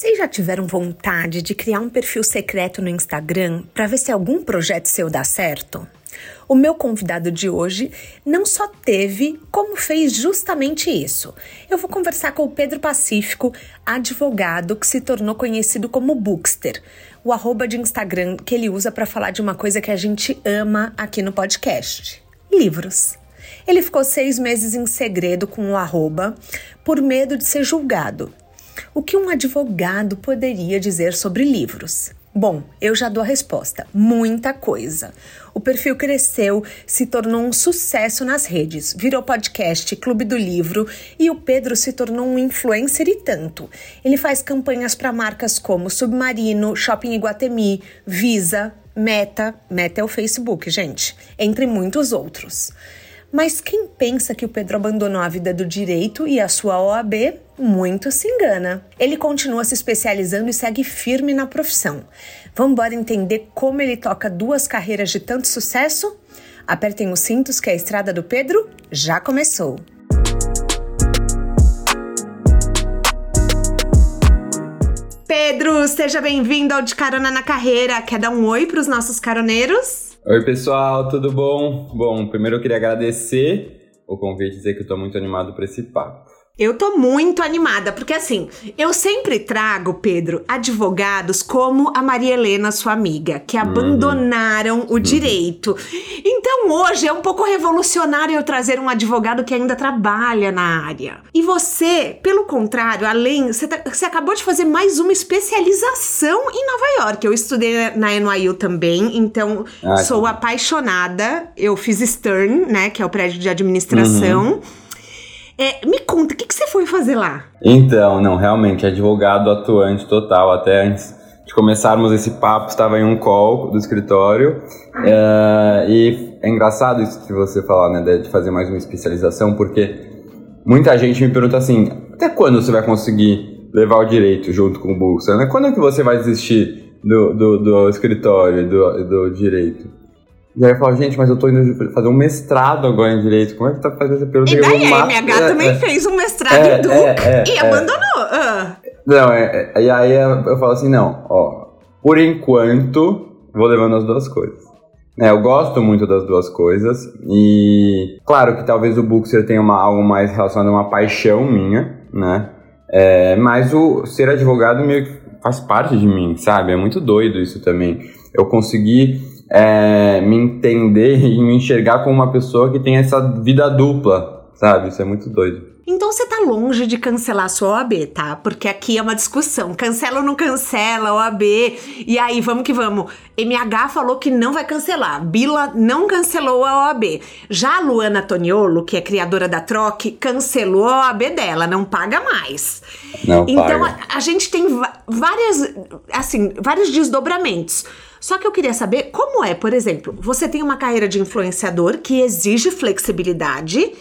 Vocês já tiveram vontade de criar um perfil secreto no Instagram para ver se algum projeto seu dá certo? O meu convidado de hoje não só teve, como fez justamente isso. Eu vou conversar com o Pedro Pacífico, advogado que se tornou conhecido como Bookster, o arroba de Instagram que ele usa para falar de uma coisa que a gente ama aqui no podcast: livros. Ele ficou seis meses em segredo com o arroba por medo de ser julgado o que um advogado poderia dizer sobre livros? Bom, eu já dou a resposta: muita coisa. O perfil cresceu, se tornou um sucesso nas redes, virou podcast, clube do livro e o Pedro se tornou um influencer e tanto. Ele faz campanhas para marcas como Submarino, Shopping Iguatemi, Visa, Meta, Meta é o Facebook, gente, entre muitos outros. Mas quem pensa que o Pedro abandonou a vida do direito e a sua OAB, muito se engana. Ele continua se especializando e segue firme na profissão. Vamos embora entender como ele toca duas carreiras de tanto sucesso? Apertem os cintos que a estrada do Pedro já começou. Pedro, seja bem-vindo ao De Carona na Carreira. Quer dar um oi para os nossos caroneiros? Oi, pessoal, tudo bom? Bom, primeiro eu queria agradecer o convite e dizer que eu tô muito animado para esse papo. Eu tô muito animada, porque assim, eu sempre trago, Pedro, advogados como a Maria Helena, sua amiga, que uhum. abandonaram o uhum. direito. Então hoje é um pouco revolucionário eu trazer um advogado que ainda trabalha na área. E você, pelo contrário, além, você, tá, você acabou de fazer mais uma especialização em Nova York. Eu estudei na NYU também, então ah, sou apaixonada. Eu fiz Stern, né, que é o prédio de administração. Uhum. É, me conta, o que, que você foi fazer lá? Então, não, realmente, advogado atuante total. Até antes de começarmos esse papo, estava em um call do escritório. É, e é engraçado isso que você falar, né, de fazer mais uma especialização, porque muita gente me pergunta assim: até quando você vai conseguir levar o direito junto com o Bolsa? Né? Quando é que você vai desistir do, do, do escritório, do, do direito? E aí eu falo, gente, mas eu tô indo fazer um mestrado agora em Direito. Como é que tá fazendo essa pergunta? E daí, a MH é, também é, fez um mestrado é, em Duke é, e é. abandonou. Ah. Não, e aí eu falo assim, não, ó, por enquanto, vou levando as duas coisas. É, eu gosto muito das duas coisas e claro que talvez o Bookster tenha uma, algo mais relacionado a uma paixão minha, né? É, mas o ser advogado meio que faz parte de mim, sabe? É muito doido isso também. Eu consegui é, me entender e me enxergar como uma pessoa que tem essa vida dupla, sabe? Isso é muito doido. Então você tá longe de cancelar a sua OAB, tá? Porque aqui é uma discussão. Cancela ou não cancela OAB? E aí, vamos que vamos. MH falou que não vai cancelar. Bila não cancelou a OAB. Já a Luana Toniolo, que é criadora da Troque, cancelou a OAB dela, não paga mais. Não então paga. A, a gente tem várias, assim, vários desdobramentos. Só que eu queria saber como é, por exemplo, você tem uma carreira de influenciador que exige flexibilidade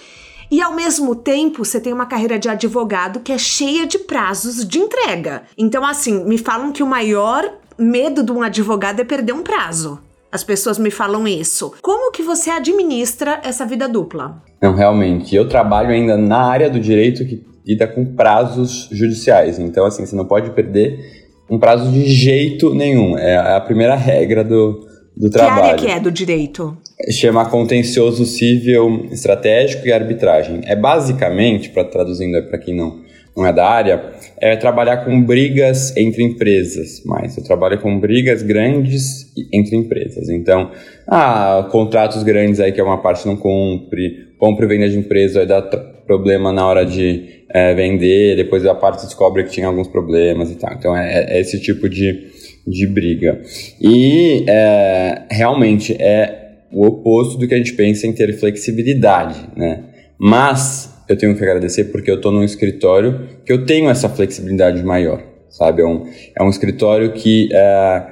e ao mesmo tempo você tem uma carreira de advogado que é cheia de prazos de entrega. Então, assim, me falam que o maior medo de um advogado é perder um prazo. As pessoas me falam isso. Como que você administra essa vida dupla? Não, realmente. Eu trabalho ainda na área do direito que lida com prazos judiciais. Então, assim, você não pode perder um prazo de jeito nenhum. É a primeira regra do, do trabalho. Que área que é do direito? Chama contencioso civil estratégico e arbitragem. É basicamente, para traduzindo para quem não, não é da área, é trabalhar com brigas entre empresas, mas eu trabalho com brigas grandes entre empresas. Então, ah, contratos grandes aí que é uma parte não cumpre, compra e venda de empresa vai dar problema na hora de é, vender, depois a parte descobre que tinha alguns problemas e tal. Então é, é esse tipo de, de briga. E é, realmente é o oposto do que a gente pensa em ter flexibilidade, né? Mas eu tenho que agradecer porque eu estou num escritório que eu tenho essa flexibilidade maior, sabe? É um, é um escritório que é,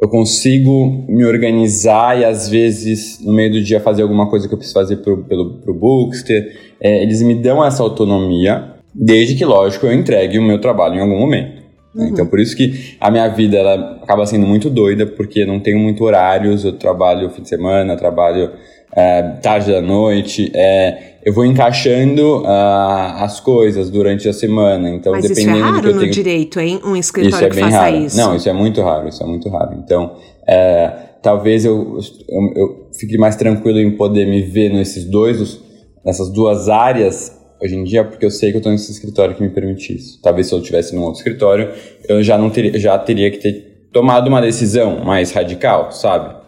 eu consigo me organizar e às vezes no meio do dia fazer alguma coisa que eu preciso fazer pro, pelo, pro Bookster. É, eles me dão essa autonomia, desde que, lógico, eu entregue o meu trabalho em algum momento. Uhum. Então, por isso que a minha vida ela acaba sendo muito doida, porque não tenho muito horários, eu trabalho fim de semana, trabalho é, tarde da noite, é, eu vou encaixando uh, as coisas durante a semana. Então, Mas dependendo isso é raro do que eu no tenho... direito, hein? Um escritório isso é que bem faça raro. isso. Não, isso é muito raro, isso é muito raro. Então, é, talvez eu, eu, eu, fique mais tranquilo em poder me ver nesses dois, nessas duas áreas hoje em dia, porque eu sei que eu estou nesse escritório que me permite isso. Talvez se eu estivesse num outro escritório, eu já não teria, já teria que ter tomado uma decisão mais radical, sabe?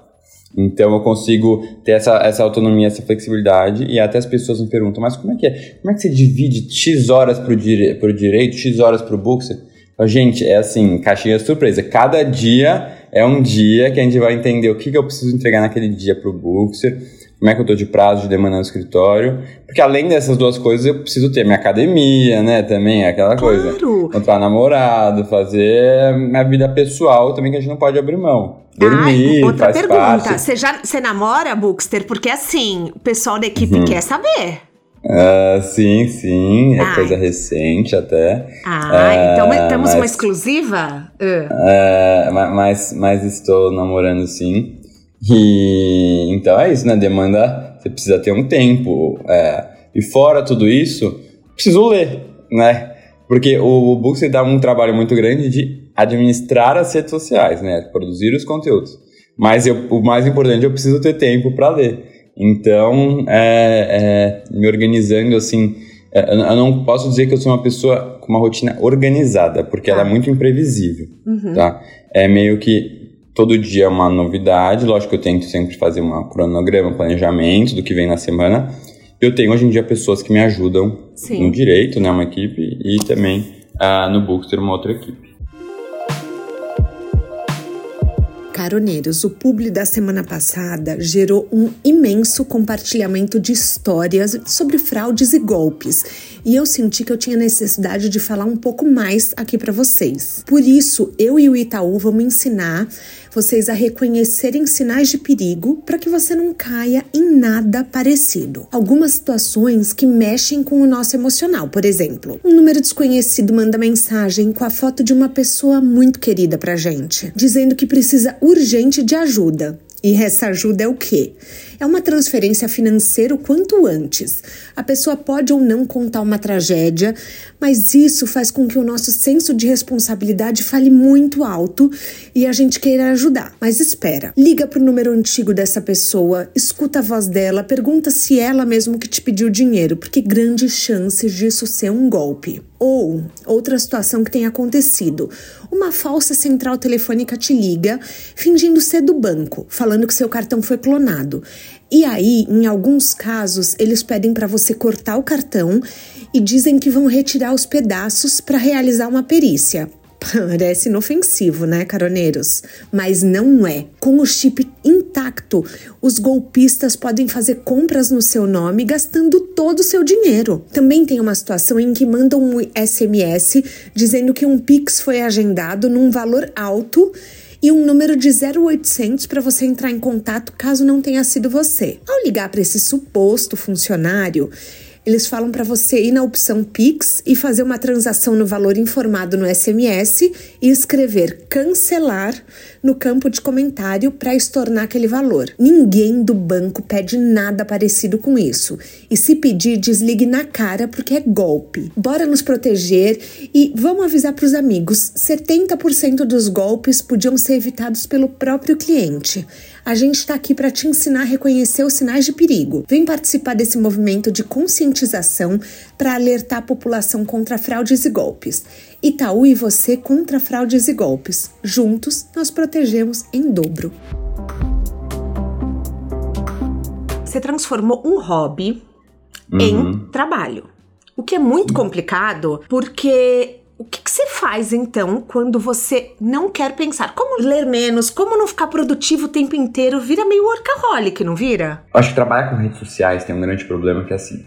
Então eu consigo ter essa, essa autonomia, essa flexibilidade e até as pessoas me perguntam, mas como é que é? Como é que você divide X horas para o dire direito, X horas para o boxer? Gente, é assim, caixinha de surpresa. Cada dia é um dia que a gente vai entender o que, que eu preciso entregar naquele dia para o boxer, como é que eu estou de prazo de demanda no escritório. Porque além dessas duas coisas, eu preciso ter minha academia, né? Também, aquela claro. coisa. Encontrar namorado, fazer minha vida pessoal também, que a gente não pode abrir mão. Dormir, Ai, outra pergunta. Você já você namora, Bookster? Porque assim, o pessoal da equipe Uhum. quer saber. Ah, sim, sim, é Ai. coisa recente até. Ah, É, então temos uma mas- exclusiva? Ah. É, ma- mas, mas estou namorando sim. E então é isso, né? Demanda, você precisa ter um tempo. é, e fora tudo isso, preciso ler, né? Porque o, o Bookster dá um trabalho muito grande de administrar as redes sociais, né? Produzir os conteúdos. Mas eu, o mais importante, eu preciso ter tempo para ler. Então, é, é, me organizando assim. é, eu não posso dizer que eu sou uma pessoa com uma rotina organizada, porque ela é muito imprevisível, tá? É meio que todo dia é uma novidade. Lógico que eu tento sempre fazer um cronograma, um planejamento do que vem na semana. Eu tenho hoje em dia pessoas que me ajudam Sim. no direito, né? Uma equipe, e também ah, no Bookster uma outra equipe. Caroneiros, o publi da semana passada gerou um imenso compartilhamento de histórias sobre fraudes e golpes, e eu senti que eu tinha necessidade de falar um pouco mais aqui para vocês. Por isso, eu e o Itaú vamos ensinar vocês a reconhecerem sinais de perigo para que você não caia em nada parecido. Algumas situações que mexem com o nosso emocional, por exemplo, um número desconhecido manda mensagem com a foto de uma pessoa muito querida pra gente, dizendo que precisa urgente de ajuda. E essa ajuda é o quê? É uma transferência financeira o quanto antes. A pessoa pode ou não contar uma tragédia, mas isso faz com que o nosso senso de responsabilidade fale muito alto e a gente queira ajudar. Mas espera, liga pro número antigo dessa pessoa, escuta a voz dela, pergunta se ela mesmo que te pediu dinheiro, porque grandes chances disso ser um golpe. Ou outra situação que tem acontecido: uma falsa central telefônica te liga, fingindo ser do banco, falando que seu cartão foi clonado. E aí, em alguns casos, eles pedem para você cortar o cartão e dizem que vão retirar os pedaços para realizar uma perícia. Parece inofensivo, né, caroneiros? Mas não é. Com o chip intacto, os golpistas podem fazer compras no seu nome gastando todo o seu dinheiro. Também tem uma situação em que mandam um SMS dizendo que um Pix foi agendado num valor alto e um número de 0800 para você entrar em contato caso não tenha sido você. Ao ligar para esse suposto funcionário, eles falam para você ir na opção Pix e fazer uma transação no valor informado no SMS e escrever cancelar no campo de comentário para estornar aquele valor. Ninguém do banco pede nada parecido com isso. E se pedir, desligue na cara porque é golpe. Bora nos proteger e vamos avisar para os amigos: 70% dos golpes podiam ser evitados pelo próprio cliente. A gente está aqui para te ensinar a reconhecer os sinais de perigo. Vem participar desse movimento de conscientização para alertar a população contra fraudes e golpes. Itaú e você contra fraudes e golpes. Juntos, nós protegemos em dobro. Você transformou um hobby em trabalho. O que é muito complicado, porque o que, que você faz então quando você não quer pensar? Como ler menos? Como não ficar produtivo o tempo inteiro? Vira meio workaholic, não vira? Eu acho que trabalhar com redes sociais tem um grande problema que é assim,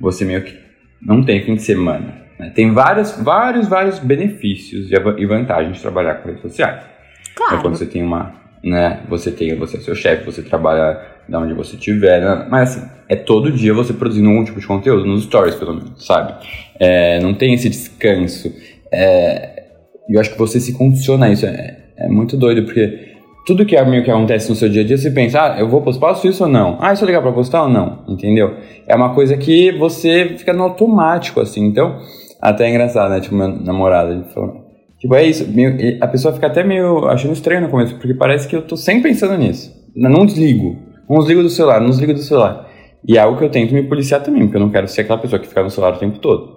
você meio que não tem fim de semana. né? Tem vários, vários, vários benefícios e va- vantagens de trabalhar com redes sociais. É Claro. quando você tem uma, né? Você tem, você é seu chefe, você trabalha da onde você estiver, né? mas assim, é todo dia você produzindo algum tipo de conteúdo, nos stories pelo menos, sabe? É, não tem esse descanso. É, eu acho que você se condiciona a isso, é, é muito doido, porque tudo que, é meio que acontece no seu dia a dia, você pensa, ah, eu vou postar, isso ou não? Ah, isso é legal pra postar ou não? Entendeu? É uma coisa que você fica no automático, assim, então, até é engraçado, né? Tipo, meu namorado, ele falou, tipo, é isso, meio, a pessoa fica até meio achando estranho no começo, porque parece que eu tô sempre pensando nisso. Não desligo, não desligo do celular, não desligo do celular. E é algo que eu tento me policiar também, porque eu não quero ser aquela pessoa que fica no celular o tempo todo.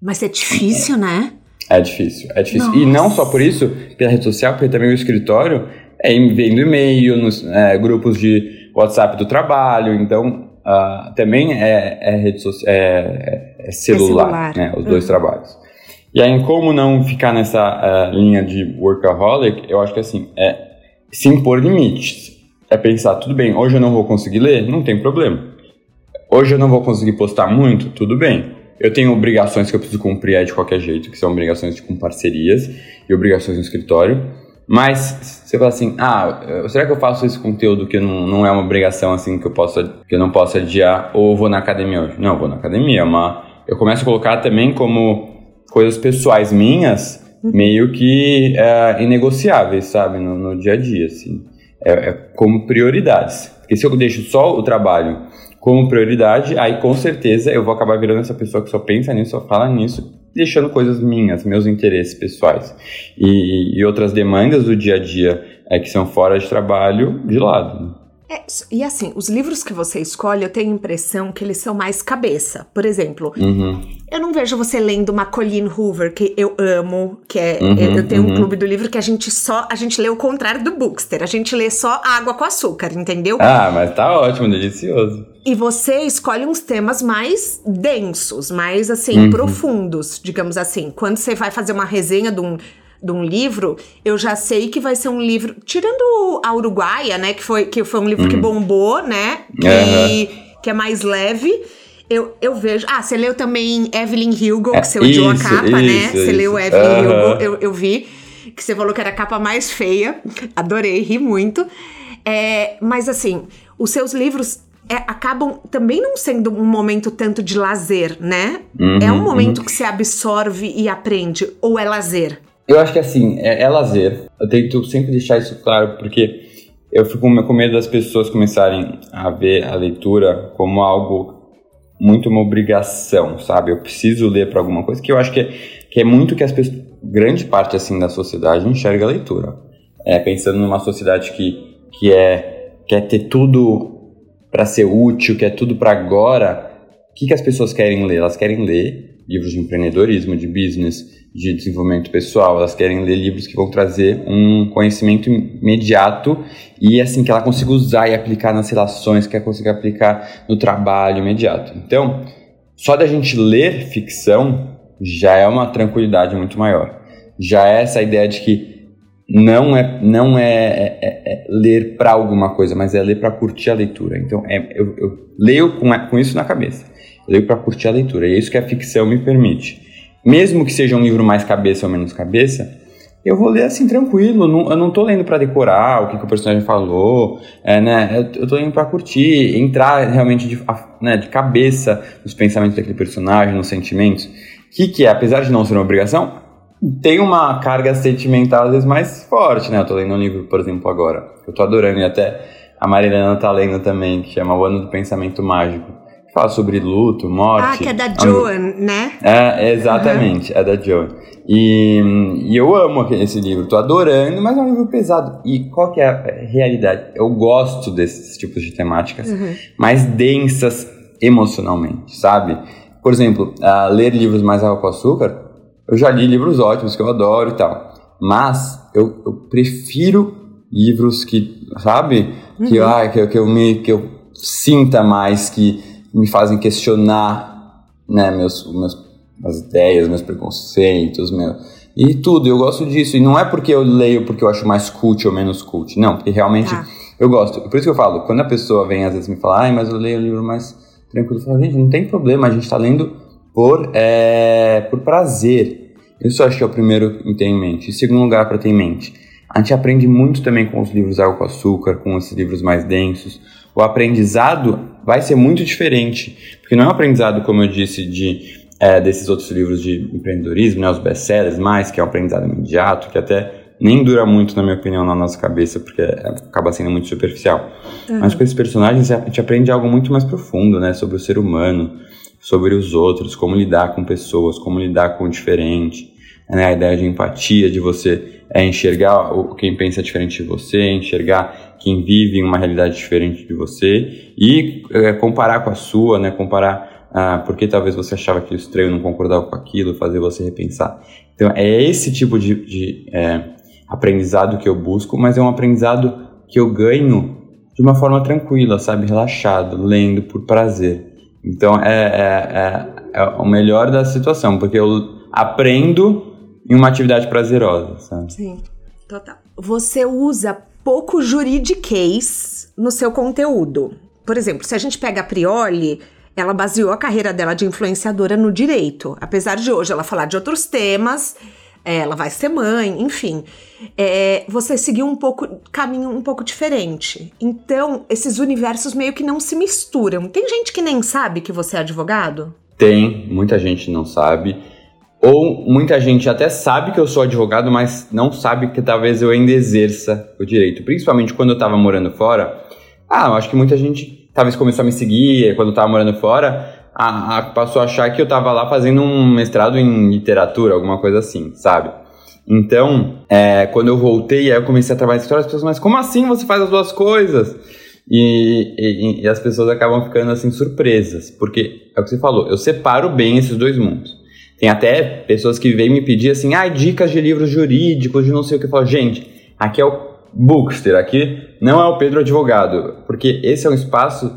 Mas é difícil, é. né? É difícil, é difícil. Nossa. E não só por isso, pela rede social, porque também o escritório é vendo e-mail, nos é, grupos de WhatsApp do trabalho, então uh, também é, é, rede social, é, é, celular, é celular. Né, os dois uhum. trabalhos. E aí, como não ficar nessa uh, linha de workaholic, eu acho que assim, é se impor limites. É pensar, tudo bem, hoje eu não vou conseguir ler, não tem problema. Hoje eu não vou conseguir postar muito, tudo bem. Eu tenho obrigações que eu preciso cumprir de qualquer jeito, que são obrigações com parcerias e obrigações no escritório. Mas você fala assim, ah, será que eu faço esse conteúdo que não, não é uma obrigação assim que eu possa que eu não posso adiar ou vou na academia hoje? Não, vou na academia, mas eu começo a colocar também como coisas pessoais minhas, meio que é, inegociáveis, sabe, no, no, dia a dia, assim. É, é como prioridades. Porque se eu deixo só o trabalho como prioridade, aí com certeza eu vou acabar virando essa pessoa que só pensa nisso, só fala nisso, deixando coisas minhas, meus interesses pessoais e, e outras demandas do dia a dia é, que são fora de trabalho de lado. É, e assim, os livros que você escolhe, eu tenho a impressão que eles são mais cabeça. Por exemplo, uhum. eu não vejo você lendo uma Colleen Hoover, que eu amo, que é. Uhum, eu tenho uhum. um clube do livro que a gente só. A gente lê o contrário do Bookster. A gente lê só água com açúcar, entendeu? Ah, mas tá ótimo, delicioso. E você escolhe uns temas mais densos, mais assim, uhum. profundos, digamos assim. Quando você vai fazer uma resenha de um de um livro, eu já sei que vai ser um livro. Tirando a Uruguaia, né? Que foi, que foi um livro uhum. que bombou, né? Que, uhum. que é mais leve. Eu, eu vejo. Ah, você leu também Evelyn Hugo, que você odiou a capa, né? isso, né? Você leu Evelyn uhum. Hugo, eu, eu vi. Que você falou que era a capa mais feia. Adorei, ri muito. É, mas assim, os seus livros é, acabam também não sendo um momento tanto de lazer, né? Uhum, é um momento uhum. que você absorve e aprende, ou é lazer? Eu acho que assim, é, é lazer. Eu tento sempre deixar isso claro, porque eu fico com medo das pessoas começarem a ver a leitura como algo muito uma obrigação, sabe? Eu preciso ler para alguma coisa, que eu acho que é, que é muito que as pessoas, grande parte assim da sociedade enxerga a leitura. É, pensando numa sociedade que, que é quer ter tudo para ser útil, quer tudo para agora. O que, que as pessoas querem ler? Elas querem ler livros de empreendedorismo, de business, de desenvolvimento pessoal, elas querem ler livros que vão trazer um conhecimento imediato e assim que ela consiga usar e aplicar nas relações, que ela consiga aplicar no trabalho imediato. Então, só da gente ler ficção já é uma tranquilidade muito maior. Já é essa ideia de que não é não é, é, é, é ler para alguma coisa, mas é ler para curtir a leitura. Então, é, eu, eu leio com, com isso na cabeça. Eu leio para curtir a leitura. E é isso que a ficção me permite mesmo que seja um livro mais cabeça ou menos cabeça, eu vou ler assim tranquilo. Eu não tô lendo para decorar o que, que, o personagem falou, é, né? Eu, tô lendo para curtir, entrar realmente de, né, de cabeça nos pensamentos daquele personagem, nos sentimentos. Que que é, apesar de não ser uma obrigação, tem uma carga sentimental às vezes mais forte, né? Eu tô lendo um livro, por exemplo, agora, eu tô adorando e até a Marilena tá lendo também, que chama O Ano do Pensamento Mágico fala sobre luto, morte. Ah, que é da Joan, né? É, exatamente, uhum. é da Joan. E, e, eu amo esse livro, tô adorando, mas é um livro pesado. E qual que é a realidade? Eu gosto desses tipos de temáticas uhum. mais densas emocionalmente, sabe? Por exemplo, uh, ler livros mais água com açúcar, eu já li livros ótimos que eu adoro e tal. Mas eu, eu prefiro livros que, sabe? Uhum. Que, ah, que, que, eu me, que eu sinta mais, que me fazem questionar né, meus, meus, as ideias, meus preconceitos, meu, e tudo. Eu gosto disso. E não é porque eu leio porque eu acho mais cult ou menos cult. Não, porque realmente tá. eu gosto. Por isso que eu falo, quando a pessoa vem às vezes me falar, ai, mas eu leio o livro mais tranquilo, eu falo, gente, não tem problema, a gente está lendo por, é, por prazer. Isso eu acho que é o primeiro em ter em mente. Em segundo lugar, para ter em mente, A gente aprende muito também com os livros Água com Açúcar, com esses livros mais densos. O aprendizado vai ser muito diferente, porque não é um aprendizado, como eu disse, de é, desses outros livros de empreendedorismo, né, os best-sellers mais, que é um aprendizado imediato, que até nem dura muito, na minha opinião, na nossa cabeça, porque é, acaba sendo muito superficial. Uhum. Mas com esses personagens a gente aprende algo muito mais profundo, né, sobre o ser humano, sobre os outros, como lidar com pessoas, como lidar com o diferente, né, a ideia de empatia, de você é, enxergar o, quem pensa diferente de você, enxergar quem vive em uma realidade diferente de você e é, comparar com a sua, né, comparar ah, porque talvez você achava aquilo estranho, não concordava com aquilo, fazer você repensar. Então, é esse tipo de, de é, aprendizado que eu busco, mas é um aprendizado que eu ganho de uma forma tranquila, sabe? Relaxado, lendo por prazer. Então, é, é, é, é o melhor da situação, porque eu aprendo em uma atividade prazerosa, sabe? Sim, total. Você usa pouco juridiquês no seu conteúdo. Por exemplo, se a gente pega a Prioli, ela baseou a carreira dela de influenciadora no direito. Apesar de hoje ela falar de outros temas, é, ela vai ser mãe, enfim. É, você seguiu um pouco caminho um pouco diferente. Então, esses universos meio que não se misturam. Tem gente que nem sabe que você é advogado? Tem, muita gente não sabe. Ou muita gente até sabe que eu sou advogado, mas não sabe que talvez eu ainda exerça o direito. Principalmente quando eu estava morando fora. Ah, eu acho que muita gente talvez começou a me seguir quando eu tava morando fora, a, a, passou a achar que eu tava lá fazendo um mestrado em literatura, alguma coisa assim, sabe? Então, é, quando eu voltei, aí eu comecei a trabalhar em escritório, as pessoas, mas como assim você faz as duas coisas? E, e, e, as pessoas acabam ficando assim surpresas, porque é o que você falou, eu separo bem esses dois mundos. Tem até pessoas que vêm me pedir assim, ah, dicas de livros jurídicos, de não sei o que. Eu falo, gente, aqui é o Bookster, aqui não é o Pedro Advogado, porque esse é um espaço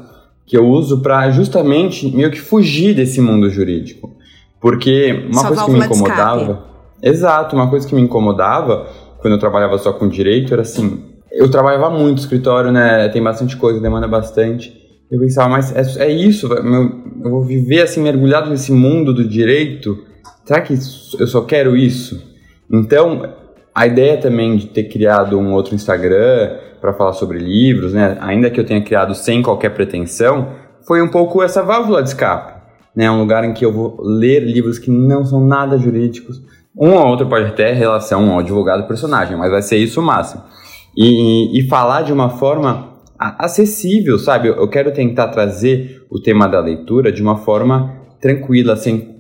que eu uso para justamente meio que fugir desse mundo jurídico. Porque uma coisa que me incomodava. Exato, uma coisa que me incomodava quando eu trabalhava só com direito era assim: eu trabalhava muito no escritório, né? Tem bastante coisa, demanda bastante. Eu pensava, mas é, é isso, eu vou viver assim mergulhado nesse mundo do direito. Será que eu só quero isso? Então, a ideia também de ter criado um outro Instagram para falar sobre livros, né, ainda que eu tenha criado sem qualquer pretensão, foi um pouco essa válvula de escape. Né, um lugar em que eu vou ler livros que não são nada jurídicos. Um ou outro pode ter relação ao advogado personagem, mas vai ser isso o máximo. E, e falar de uma forma acessível, sabe? Eu quero tentar trazer o tema da leitura de uma forma tranquila, sem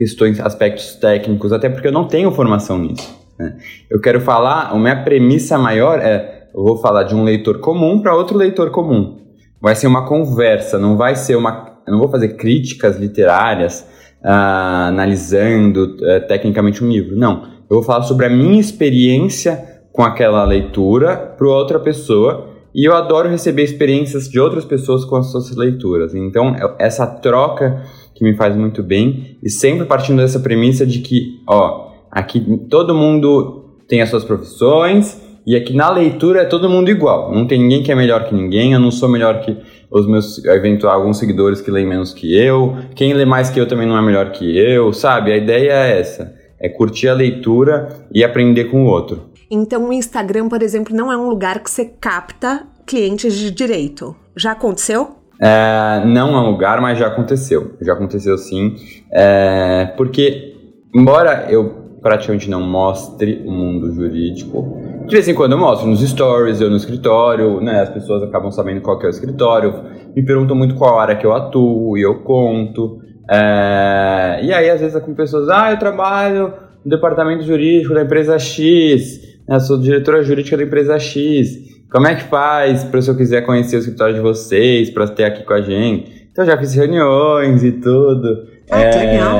questões, aspectos técnicos, até porque eu não tenho formação nisso. Né? Eu quero falar, a minha premissa maior é, eu vou falar de um leitor comum para outro leitor comum. Vai ser uma conversa, não vai ser uma, eu não vou fazer críticas literárias ah, analisando uh, tecnicamente um livro. Não, eu vou falar sobre a minha experiência com aquela leitura para outra pessoa e eu adoro receber experiências de outras pessoas com as suas leituras. Então, é essa troca que me faz muito bem e sempre partindo dessa premissa de que, ó, Aqui todo mundo tem as suas profissões e aqui na leitura é todo mundo igual. Não tem ninguém que é melhor que ninguém. Eu não sou melhor que os meus eventuais alguns seguidores que leem menos que eu. Quem lê mais que eu também não é melhor que eu, sabe? A ideia é essa. É curtir a leitura e aprender com o outro. Então o Instagram, por exemplo, não é um lugar que você capta clientes de direito. Já aconteceu? É, não é um lugar, mas já aconteceu. Já aconteceu sim. É, porque, embora eu praticamente não mostre o mundo jurídico. De vez em quando eu mostro nos stories, eu no escritório, né? As pessoas acabam sabendo qual é o escritório, me perguntam muito qual área que eu atuo e eu conto. É... E aí, às vezes, é com pessoas, ah, eu trabalho no departamento jurídico da empresa X, né? sou diretora jurídica da empresa X. Como é que faz para se eu quiser conhecer o escritório de vocês, para ter aqui com a gente? Então, já fiz reuniões e tudo. Ah, é, que legal.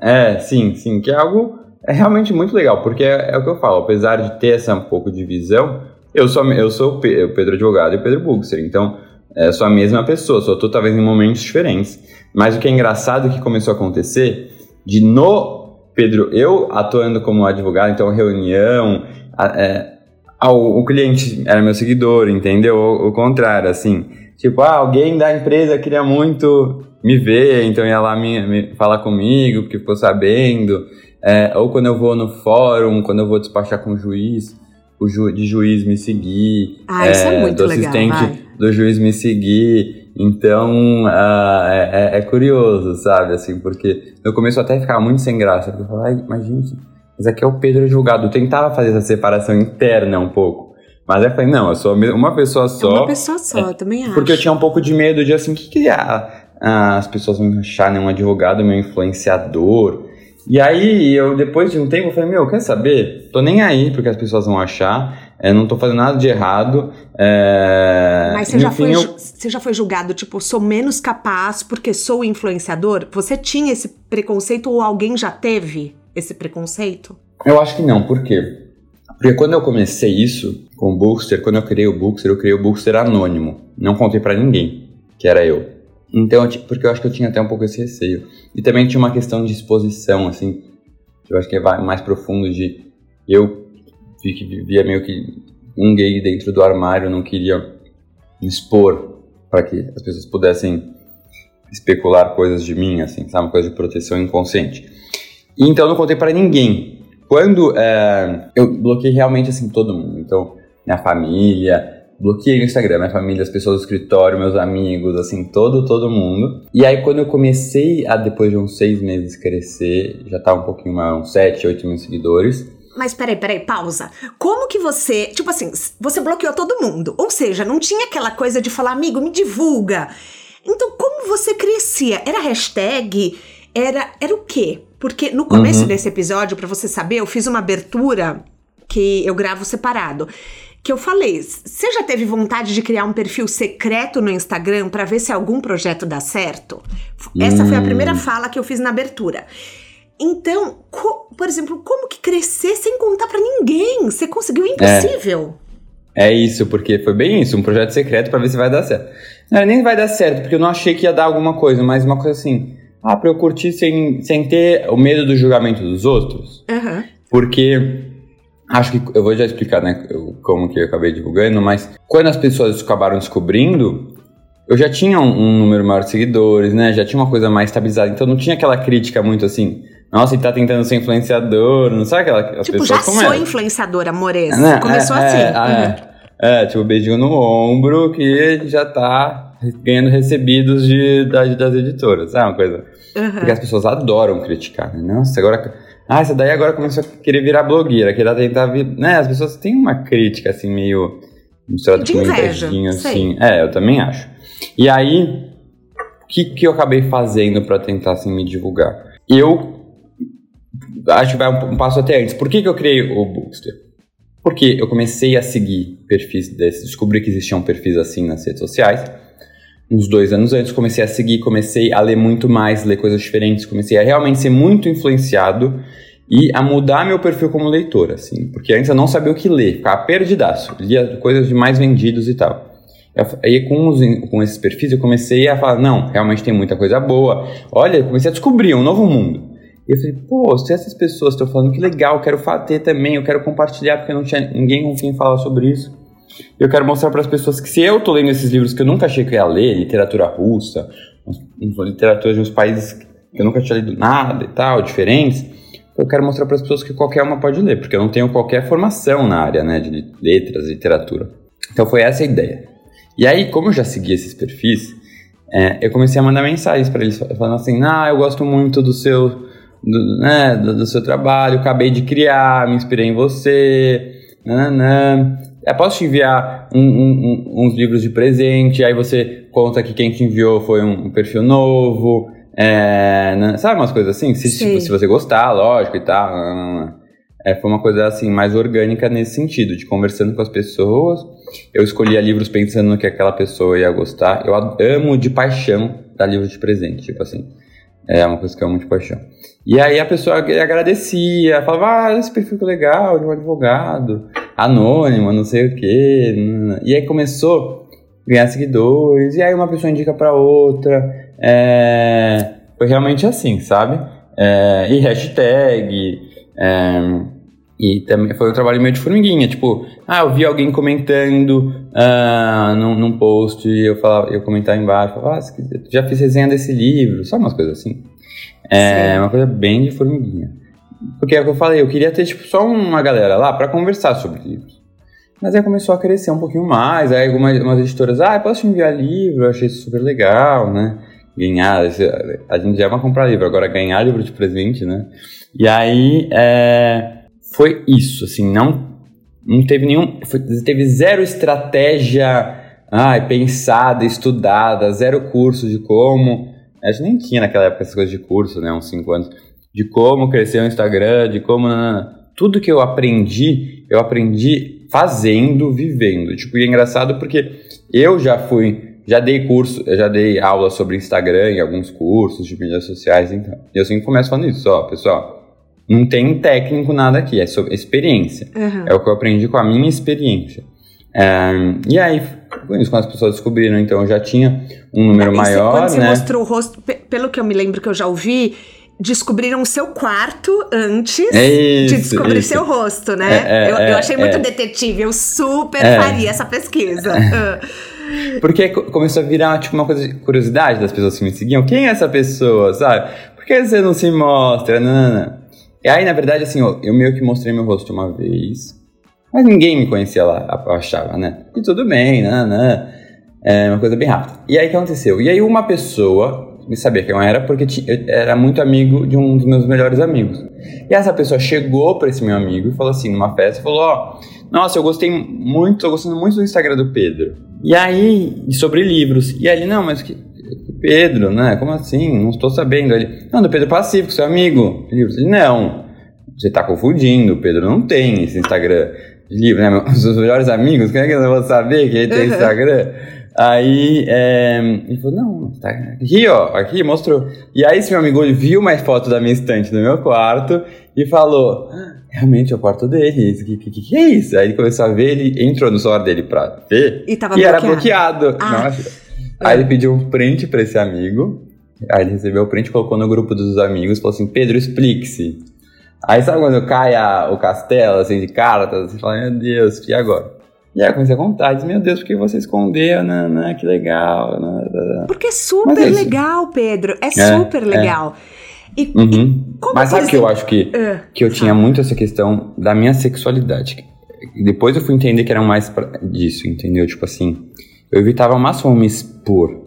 É, sim, sim, que é algo é realmente muito legal, porque é, é, o que eu falo, apesar de ter essa um pouco de visão, eu sou, eu sou o Pedro Advogado e o Pedro Buxer, então é, sou a mesma pessoa, só estou talvez em momentos diferentes. Mas o que é engraçado que começou a acontecer, de no Pedro, eu atuando como advogado, então reunião, a, é, o cliente era meu seguidor, entendeu? O, o contrário, assim, tipo, ah, alguém da empresa queria muito me ver, então ia lá me, me falar comigo, porque ficou sabendo é, ou quando eu vou no fórum, quando eu vou despachar com o juiz. o ju, de juiz me seguir. Ah, é, isso é muito do legal, assistente vai. do juiz me seguir. Então, ah, é, é- é curioso, sabe? Assim, porque no começo eu até ficava muito sem graça. Porque eu falava, mas gente, mas aqui é o Pedro julgado. Eu tentava fazer essa separação interna um pouco. Mas aí eu falei, não, eu sou uma pessoa É só. uma pessoa só, eu também acho. Porque eu tinha um pouco de medo de assim, o que, que a- a- as pessoas vão achar, né? Um advogado, meu influenciador. E aí, eu, depois de um tempo, eu falei, meu, quer saber? Tô nem aí porque as pessoas vão achar. É, não tô fazendo nada de errado. é, Mas você já, foi, eu- você já foi julgado, tipo, sou menos capaz porque sou influenciador? Você tinha esse preconceito ou alguém já teve esse preconceito? Eu acho que não, por quê? Porque quando eu comecei isso com o Bookster, quando eu criei o Bookster, eu criei o Bookster anônimo. Não contei pra ninguém, que era eu. Então, porque eu acho que eu tinha até um pouco esse receio. E também tinha uma questão de exposição, assim, que eu acho que é mais profundo de eu que vivia meio que um gay dentro do armário, não queria expor para que as pessoas pudessem especular coisas de mim, assim, sabe, uma coisa de proteção inconsciente. E então eu não contei para ninguém. Quando é, eu bloqueei realmente assim todo mundo, então minha família, bloqueei o Instagram, minha família, as pessoas do escritório, meus amigos, assim, todo, todo mundo. E aí quando eu comecei a, depois de uns seis meses, crescer, já tava um pouquinho mais, uns sete, oito mil seguidores. Mas peraí, peraí, pausa. Como que você, tipo assim, você bloqueou todo mundo? Ou seja, não tinha aquela coisa de falar, amigo, me divulga. Então, como você crescia? Era hashtag? Era, era o quê? Porque no começo Uhum. desse episódio, pra você saber, eu fiz uma abertura que eu gravo separado. Que eu falei, "S- você já teve vontade de criar um perfil secreto no Instagram pra ver se algum projeto dá certo? Essa foi a Hum. primeira fala que eu fiz na abertura. Então, por exemplo, como que crescer sem contar pra ninguém? Você conseguiu o impossível. É isso, porque foi bem isso, um projeto secreto pra ver se vai dar certo. Não, nem vai dar certo, porque eu não achei que ia dar alguma coisa, mas uma coisa assim, ah, pra eu curtir sem, sem ter o medo do julgamento dos outros. Aham. Porque acho que eu vou já explicar, né, como que eu acabei divulgando, mas quando as pessoas acabaram descobrindo, eu já tinha um, um número maior de seguidores, né? Já tinha uma coisa mais estabilizada, então não tinha aquela crítica muito assim, nossa, ele tá tentando ser influenciador, não sabe aquela as Tipo, pessoas já sou é? influenciadora, amores. Né? Começou É, assim. é, Uhum. É, é, tipo, beijinho no ombro que já tá ganhando recebidos de, da- das editoras, sabe uma coisa? Uhum. Porque as pessoas adoram criticar, né? Nossa, agora... Ah, essa daí agora começou a querer virar blogueira, querer tentar vir... Né, as pessoas têm uma crítica, assim, meio... misturada De com inveja, sei. assim. É, eu também acho. E aí, o que, que eu acabei fazendo pra tentar, assim, me divulgar? Eu acho que vai um, um passo até antes. Por que, que eu criei o Bookster? Porque eu comecei a seguir perfis desses, descobri que existiam perfis assim nas redes sociais. Uns dois anos antes, comecei a seguir, comecei a ler muito mais, ler coisas diferentes, comecei a realmente ser muito influenciado e a mudar meu perfil como leitor, assim. Porque antes eu não sabia o que ler, ficava perdidaço, lia coisas de mais vendidos e tal. Aí com, os, com esses perfis eu comecei a falar, não, realmente tem muita coisa boa. Olha, comecei a descobrir um novo mundo. E eu falei, pô, se essas pessoas estão falando que legal, eu quero fa- ter também, eu quero compartilhar, porque não tinha ninguém com quem falar sobre isso. Eu quero mostrar para as pessoas que se eu tô lendo esses livros que eu nunca achei que eu ia ler, literatura russa, literatura de uns países que eu nunca tinha lido nada e tal, diferentes, eu quero mostrar para as pessoas que qualquer uma pode ler, porque eu não tenho qualquer formação na área, né, de letras, literatura. Então foi essa a ideia. E aí, como eu já segui esses perfis, é, eu comecei a mandar mensagens para eles falando assim: "Ah, eu gosto muito do seu, do, né, do, do seu trabalho, acabei de criar, me inspirei em você, nananã. Eu posso te enviar um- um- um- uns livros de presente, aí você conta que quem te enviou foi um, perfil novo, é, né, sabe umas coisas assim? Se, tipo, se você gostar, lógico e tal. nananã. É, foi uma coisa assim mais orgânica nesse sentido, de conversando com as pessoas. Eu escolhia livros pensando no que aquela pessoa ia gostar. Eu amo de paixão dar livro de presente, tipo assim. É uma coisa que eu amo de paixão. E aí a pessoa agradecia, falava, ah, esse perfil que legal, de um advogado, anônimo, não sei o quê. E aí começou a ganhar seguidores, e aí uma pessoa indica pra outra. É, Foi realmente assim, sabe? É, E hashtag. é, E também foi um trabalho meio de formiguinha, tipo, ah, eu vi alguém comentando ah, num, num post, e eu falava, eu comentava embaixo, falava, ah, já fiz resenha desse livro, só umas coisas assim. É Sim. uma coisa bem de formiguinha. Porque é o que eu falei, eu queria ter tipo, só uma galera lá pra conversar sobre livros. Mas aí começou a crescer um pouquinho mais, aí algumas umas editoras, ah, posso te enviar livro? Eu achei isso super legal, né? Ganhar, a gente já vai comprar livro, agora ganhar livro de presente, né? E aí, é, foi isso, assim, não, não teve nenhum, foi, teve zero estratégia ai, pensada, estudada, zero curso de como, a gente nem tinha naquela época essas coisas de curso, né, uns 5 anos, de como crescer o Instagram, de como, tudo que eu aprendi, eu aprendi fazendo, vivendo. Tipo, e é engraçado porque eu já fui, já dei curso, já dei aula sobre Instagram e alguns cursos de mídias sociais, então. E eu sempre começo falando isso, ó, pessoal. Não tem técnico nada aqui, é sobre experiência. Uhum. É o que eu aprendi com a minha experiência. É, e aí, quando as pessoas descobriram, então eu já tinha um número maior. Quando você né? mostrou o rosto, pelo que eu me lembro que eu já ouvi, descobriram o seu quarto antes é isso, de descobrir isso. seu rosto, né? É, é, eu, eu, achei muito detetive, eu super faria essa pesquisa. Ah. Porque começou a virar tipo uma coisa de curiosidade das pessoas que me seguiam. Quem é essa pessoa, sabe? Por que você não se mostra? Não, não, não. E aí, na verdade, assim, eu meio que mostrei meu rosto uma vez, mas ninguém me conhecia lá, eu achava, né? E tudo bem, né, né? É uma coisa bem rápida. E aí, o que aconteceu? E aí, uma pessoa me sabia quem eu era porque eu era muito amigo de um dos meus melhores amigos. E essa pessoa chegou para esse meu amigo e falou assim, numa festa, falou: Ó, oh, nossa, eu gostei muito, tô gostando muito do Instagram do Pedro. E aí, sobre livros. E aí, não, mas que. Pedro, né? Como assim? Não estou sabendo. Ele, não, do Pedro Pacífico, seu amigo. Ele, não, você está confundindo. O Pedro não tem esse Instagram de livro, né? Os melhores amigos, como é que eu vou saber que ele tem Instagram? Aí é, ele falou, não, tá aqui, ó, aqui, mostrou. E aí esse meu amigo ele viu mais foto da minha estante no meu quarto e falou, ah, realmente é o quarto dele, o que, que, que, é isso? Aí ele começou a ver, ele entrou no celular dele pra ver e, tava e bloqueado. era bloqueado. Ah. Nossa. Aí ele pediu um print pra esse amigo, aí ele recebeu o print, colocou no grupo dos amigos falou assim, Pedro, explique-se. Aí sabe quando cai a, o castelo, assim, de cartas, você fala, meu Deus, e agora? E aí eu comecei a contar, disse, meu Deus, por que você escondeu, né, que legal. Né. Porque é super é legal, Pedro, é, é super legal. É. E, uhum. e Mas sabe que eu acho que, uh, que eu tinha muito essa questão da minha sexualidade. Depois eu fui entender que era mais pra, disso, entendeu? Tipo assim, eu evitava ao máximo me expor.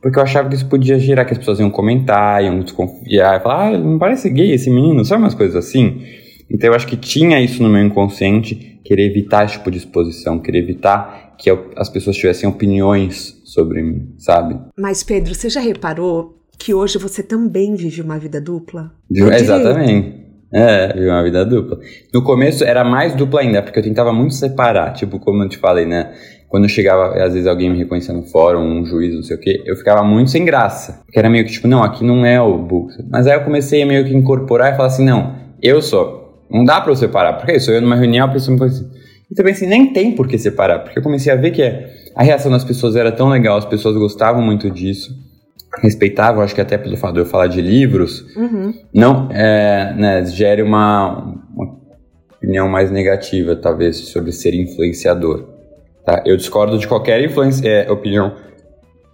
Porque eu achava que isso podia gerar que as pessoas iam comentar, iam desconfiar, falar, ah, não parece gay esse menino, sabe umas coisas assim? Então eu acho que tinha isso no meu inconsciente querer evitar esse tipo de exposição, querer evitar que as pessoas tivessem opiniões sobre mim, sabe? Mas Pedro, você já reparou que hoje você também vive uma vida dupla? Exatamente. É, vive uma vida dupla. No começo era mais dupla ainda, porque eu tentava muito separar, tipo, como eu te falei, né? Quando chegava, às vezes, alguém me reconhecia no fórum, um juiz, não sei o quê, eu ficava muito sem graça. Porque era meio que tipo, não, aqui não é o book. Mas aí eu comecei a meio que incorporar e falar assim, não, eu sou não dá pra eu separar. Porque isso, eu numa reunião, a pessoa me assim. E também assim, nem tem por que separar. Porque eu comecei a ver que a reação das pessoas era tão legal, as pessoas gostavam muito disso. Respeitavam, acho que até pelo fato de eu falar de livros, uhum. não é, né, gere uma, uma opinião mais negativa, talvez, sobre ser influenciador. Tá? Eu discordo de qualquer influência, é, opinião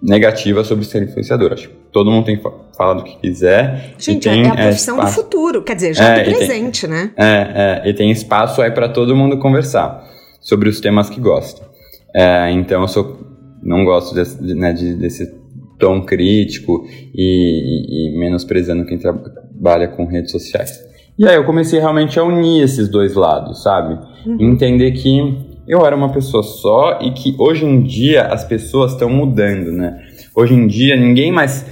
negativa sobre ser influenciador. Acho que todo mundo tem que falar do que quiser. Gente, tem, é a profissão é, do futuro, quer dizer, já é, do presente, tem, né? É, é, e tem espaço aí para todo mundo conversar sobre os temas que gosta. É, então eu sou, não gosto desse, né, de, desse tom crítico e, e, e menosprezando quem trabalha com redes sociais. E aí eu comecei realmente a unir esses dois lados, sabe? Uhum. Entender que eu era uma pessoa só e que hoje em dia as pessoas estão mudando, né? Hoje em dia ninguém mais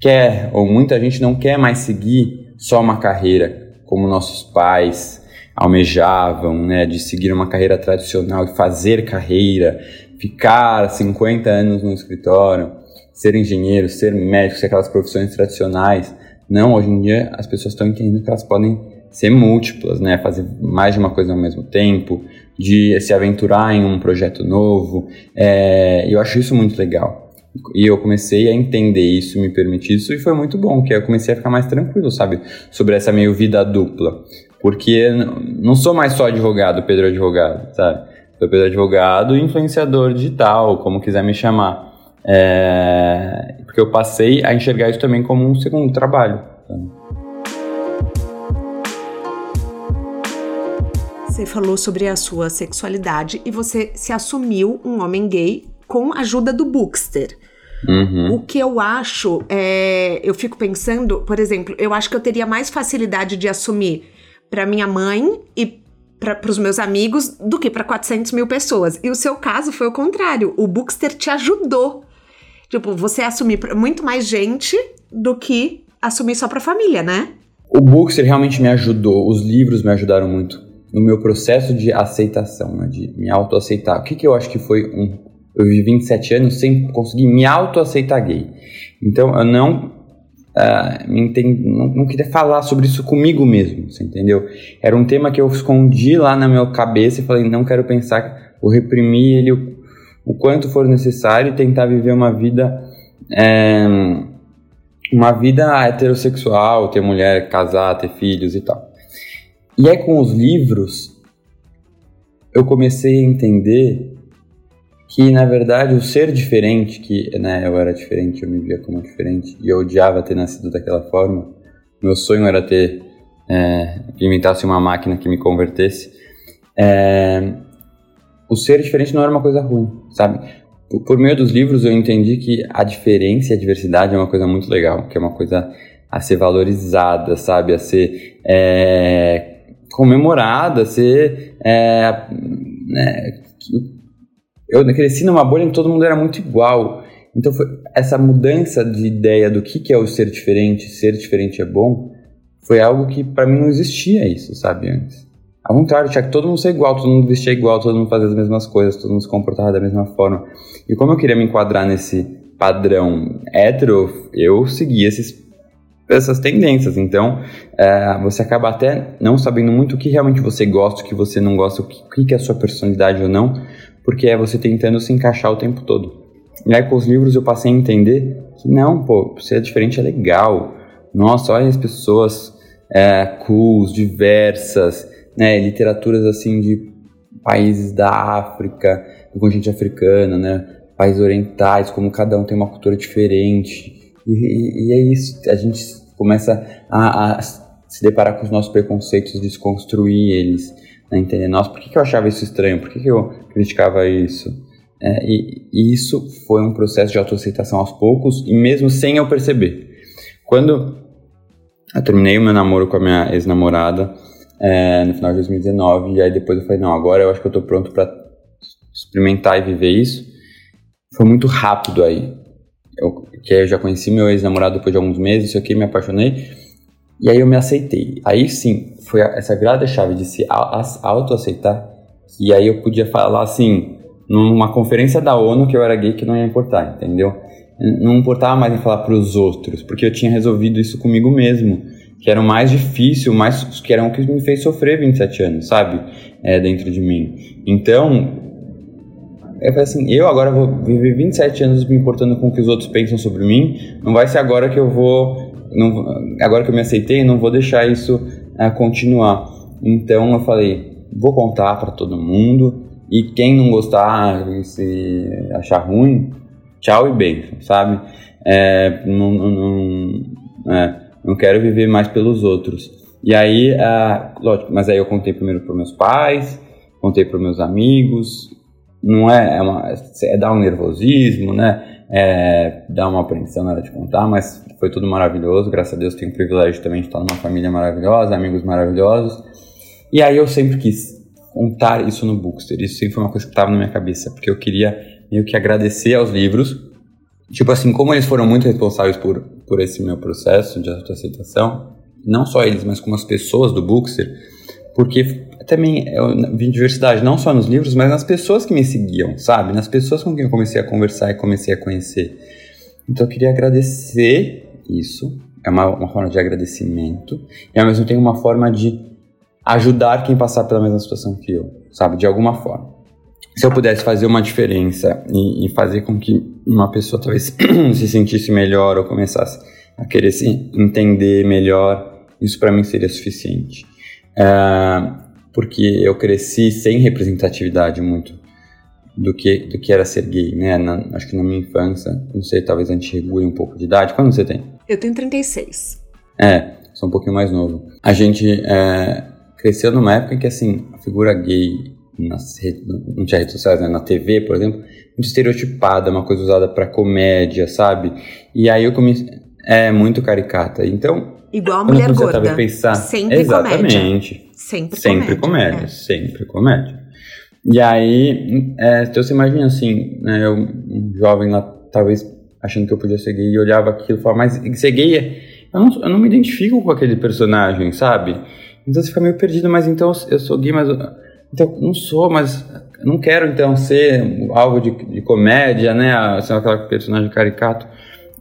quer, ou muita gente não quer mais seguir só uma carreira como nossos pais almejavam, né? De seguir uma carreira tradicional e fazer carreira, ficar 50 anos no escritório, ser engenheiro, ser médico, ser aquelas profissões tradicionais. Não, hoje em dia as pessoas estão entendendo que elas podem ser múltiplas, né? Fazer mais de uma coisa ao mesmo tempo, de se aventurar em um projeto novo. É, eu acho isso muito legal. E eu comecei a entender isso, me permitir isso, e foi muito bom, que eu comecei a ficar mais tranquilo, sabe? Sobre essa meio vida dupla. Porque não sou mais só advogado, Pedro advogado, sabe? Sou Pedro advogado e influenciador digital, como quiser me chamar. É, porque eu passei a enxergar isso também como um segundo trabalho. Sabe? Você falou sobre a sua sexualidade e você se assumiu um homem gay com a ajuda do Bookster. Uhum. O que eu acho, é, eu fico pensando, por exemplo, eu acho que eu teria mais facilidade de assumir para minha mãe e para os meus amigos do que para 400 mil pessoas. E o seu caso foi o contrário. O Bookster te ajudou. Tipo, você assumir muito mais gente do que assumir só para família, né? O Bookster realmente me ajudou. Os livros me ajudaram muito no meu processo de aceitação, né, de me autoaceitar. O que, que eu acho que foi um eu vivi 27 anos sem conseguir me autoaceitar gay. Então eu não, uh, entendi, não, não, queria falar sobre isso comigo mesmo, você entendeu? Era um tema que eu escondi lá na minha cabeça e falei, não quero pensar, vou reprimir ele o, o quanto for necessário e tentar viver uma vida. É, uma vida heterossexual, ter mulher, casar, ter filhos e tal. E aí com os livros eu comecei a entender que na verdade o ser diferente, que né, eu era diferente, eu me via como diferente e eu odiava ter nascido daquela forma. Meu sonho era ter é, inventasse uma máquina que me convertesse. É, o ser diferente não era uma coisa ruim, sabe? Por, por meio dos livros eu entendi que a diferença e a diversidade é uma coisa muito legal, que é uma coisa a ser valorizada, sabe? A ser é, comemorada, ser é, né, eu cresci numa bolha em que todo mundo era muito igual. Então, foi essa mudança de ideia do que, que é o ser diferente, ser diferente é bom, foi algo que para mim não existia isso, sabe, antes. Ao contrário, tinha que todo mundo ser igual, todo mundo vestia igual, todo mundo fazia as mesmas coisas, todo mundo se comportava da mesma forma. E como eu queria me enquadrar nesse padrão hétero, eu seguia esses, essas tendências. Então, é, você acaba até não sabendo muito o que realmente você gosta, o que você não gosta, o que, o que é a sua personalidade ou não, porque é você tentando se encaixar o tempo todo. E aí com os livros eu passei a entender que não, pô, ser diferente é legal. Nossa, olha as pessoas é, cools, diversas, né, literaturas assim de países da África, do continente africano, né, países orientais, como cada um tem uma cultura diferente. E, e, é isso, a gente começa a, a se deparar com os nossos preconceitos, desconstruir eles né, entender, nossa, por que, que eu achava isso estranho? Por que, que eu criticava isso? É, e, e, isso foi um processo de autoaceitação aos poucos e mesmo sem eu perceber. Quando eu terminei o meu namoro com a minha ex-namorada é, no final de 2019 e aí depois eu falei, não, agora eu acho que eu tô pronto para experimentar e viver isso. Foi muito rápido aí. Eu, que eu já conheci meu ex-namorado depois de alguns meses, isso aqui me apaixonei e aí eu me aceitei. Aí sim, foi essa grande chave de se autoaceitar, que aí eu podia falar assim, numa conferência da ONU que eu era gay que não ia importar, entendeu? Não importava mais em falar para os outros, porque eu tinha resolvido isso comigo mesmo, que era o mais difícil, mais que era o que me fez sofrer 27 anos, sabe? É, dentro de mim. Então, eu falei assim, eu agora vou viver 27 anos me importando com o que os outros pensam sobre mim, não vai ser agora que eu vou não, agora que eu me aceitei, não vou deixar isso uh, continuar. Então eu falei, vou contar para todo mundo e quem não gostar, se achar ruim, tchau e beijo, sabe? É, não, não, é, não quero viver mais pelos outros. E aí, uh, lógico, mas aí eu contei primeiro para meus pais, contei para meus amigos. Não é, é, uma, é dar um nervosismo, né? é, dar uma apreensão na hora de contar, mas foi tudo maravilhoso. Graças a Deus tenho o privilégio também de estar numa família maravilhosa, amigos maravilhosos. E aí eu sempre quis contar isso no Bookster. Isso sempre foi uma coisa que estava na minha cabeça, porque eu queria meio que agradecer aos livros. Tipo assim, como eles foram muito responsáveis por, por esse meu processo de autoaceitação, não só eles, mas como as pessoas do Bookster, porque também eu vi diversidade não só nos livros, mas nas pessoas que me seguiam, sabe? Nas pessoas com quem eu comecei a conversar e comecei a conhecer. Então eu queria agradecer isso, é uma, uma forma de agradecimento, e ao mesmo tempo uma forma de ajudar quem passar pela mesma situação que eu, sabe? De alguma forma. Se eu pudesse fazer uma diferença e, e fazer com que uma pessoa talvez se sentisse melhor ou começasse a querer se entender melhor, isso para mim seria suficiente. Uh, porque eu cresci sem representatividade muito do que, do que era ser gay, né? Na, acho que na minha infância, não sei, talvez a gente regule um pouco de idade. Quando você tem? Eu tenho 36. É, sou um pouquinho mais novo. A gente é, cresceu numa época em que, assim, a figura gay nas redes, não tinha redes sociais, né? na TV, por exemplo, muito estereotipada, uma coisa usada para comédia, sabe? E aí eu comecei. É muito caricata. Então. Igual a mulher gorda. Pensar, sempre exatamente. comédia. Sempre, sempre comédia. comédia é. Sempre comédia. E aí, é, então você imagina assim, né, eu, um jovem lá, talvez achando que eu podia ser gay, e olhava aquilo e falava, mas ser gay é. Eu não, eu não me identifico com aquele personagem, sabe? Então você fica meio perdido, mas então eu sou gay, mas. Então, não sou, mas não quero então ser algo de, de comédia, né? Ser aquela personagem caricato.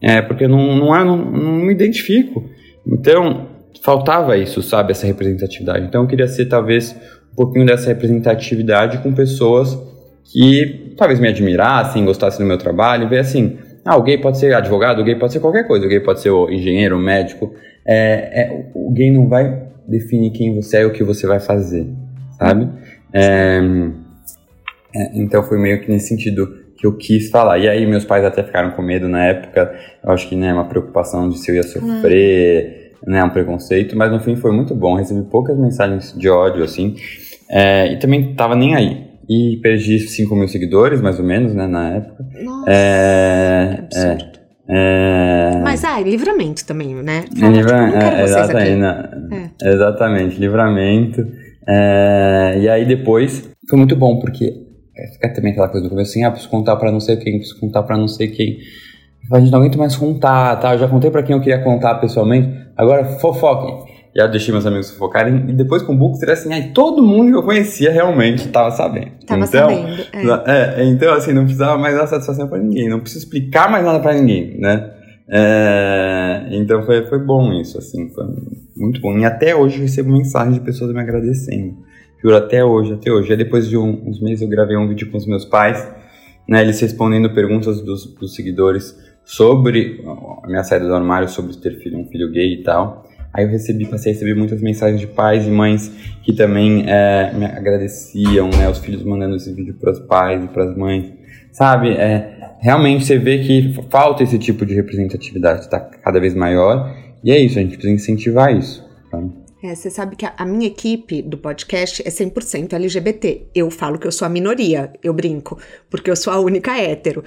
É, porque não, não, é, não, não me identifico. Então, faltava isso, sabe? Essa representatividade. Então, eu queria ser talvez um pouquinho dessa representatividade com pessoas que talvez me admirassem, gostassem do meu trabalho, ver assim, ah, pode ser advogado, gay pode ser qualquer coisa, gay pode ser engenheiro, médico. É, é, o gay não vai definir quem você é e o que você vai fazer, sabe? É, é, então foi meio que nesse sentido que eu quis falar. E aí meus pais até ficaram com medo na época, eu acho que né, uma preocupação de se eu ia sofrer, hum. né, um preconceito, mas no fim foi muito bom, recebi poucas mensagens de ódio, assim, é, e também tava nem aí. E perdi 5 mil seguidores, mais ou menos, né, na época. Nossa, é, absurdo. É... Mas, ah, livramento também, né? Fala, Livra... tipo, é, exatamente, né? é. exatamente, livramento. É... E aí depois foi muito bom, porque fica também aquela coisa do começo assim, ah, preciso contar pra não sei quem, preciso contar pra não sei quem. A gente não aguenta mais contar, tá? Eu já contei pra quem eu queria contar pessoalmente, agora fofoquem já deixei meus amigos focarem. E depois com o Book seria assim, aí todo mundo que eu conhecia realmente estava sabendo. Tava então, sabendo. É. é. então, assim, não precisava mais dar satisfação para ninguém, não preciso explicar mais nada para ninguém, né? É, então foi, foi bom isso, assim, foi muito bom. E até hoje eu recebo mensagens de pessoas me agradecendo. Até hoje, até hoje. Aí depois de um, uns meses eu gravei um vídeo com os meus pais, né, eles respondendo perguntas dos, dos seguidores sobre a minha saída do armário, sobre ter filho, um filho gay e tal. Aí eu recebi, passei a receber muitas mensagens de pais e mães que também é, me agradeciam, né? Os filhos mandando esse vídeo para os pais e para as mães. Sabe, é, realmente você vê que falta esse tipo de representatividade, está cada vez maior. E é isso, a gente precisa incentivar isso. Tá? É, você sabe que a, a, minha equipe do podcast é 100% LGBT. Eu falo que eu sou a minoria, eu brinco, porque eu sou a única hétero.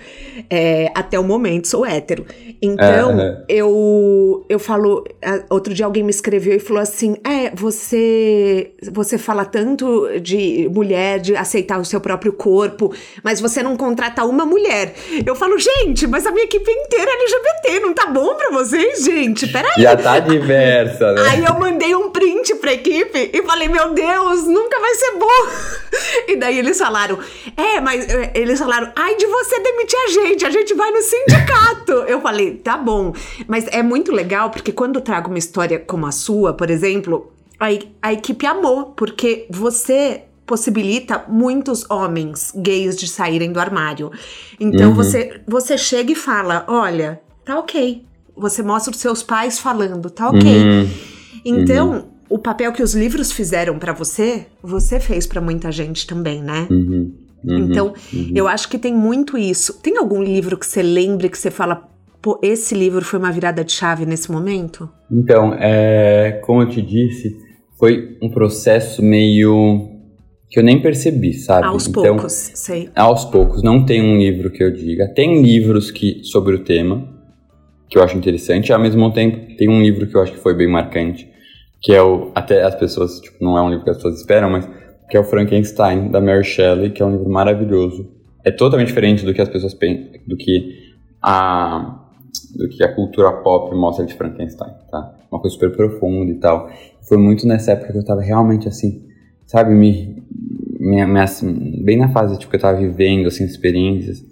É, até o momento sou hétero. Então, é, eu, eu falo. Outro dia alguém me escreveu e falou assim: É, você, você fala tanto de mulher, de aceitar o seu próprio corpo, mas você não contrata uma mulher. Eu falo, gente, mas a minha equipe inteira é LGBT, não tá bom pra vocês, gente? Peraí. Já tá diversa, né? Aí eu mandei um print print pra equipe e falei, meu Deus, nunca vai ser bom. E daí eles falaram, é, mas é, eles falaram, ai de você demitir a gente, a gente vai no sindicato. Eu falei, tá bom. Mas é muito legal porque quando eu trago uma história como a sua, por exemplo, a, a equipe amou, porque você possibilita muitos homens gays de saírem do armário. Então uhum. você, você chega e fala: olha, tá ok. Você mostra os seus pais falando, tá ok. Uhum. Então, uhum o papel que os livros fizeram para você, você fez para muita gente também, né? Uhum, uhum, então, uhum. eu acho que tem muito isso. Tem algum livro que você lembre que você fala, pô, esse livro foi uma virada de chave nesse momento? Então, é, como eu te disse, foi um processo meio que eu nem percebi, sabe? Aos então, poucos, sei. Aos poucos, não tem um livro que eu diga. Tem livros que sobre o tema que eu acho interessante, ao mesmo tempo tem um livro que eu acho que foi bem marcante, que é o até as pessoas tipo não é um livro que as pessoas esperam, mas que é o Frankenstein da Mary Shelley, que é um livro maravilhoso. É totalmente diferente do que as pessoas pensam, do que a do que a cultura pop mostra de Frankenstein, tá? Uma coisa super profunda e tal. Foi muito nessa época que eu tava realmente assim, sabe, me, me, me assim, bem na fase tipo que eu tava vivendo assim experiências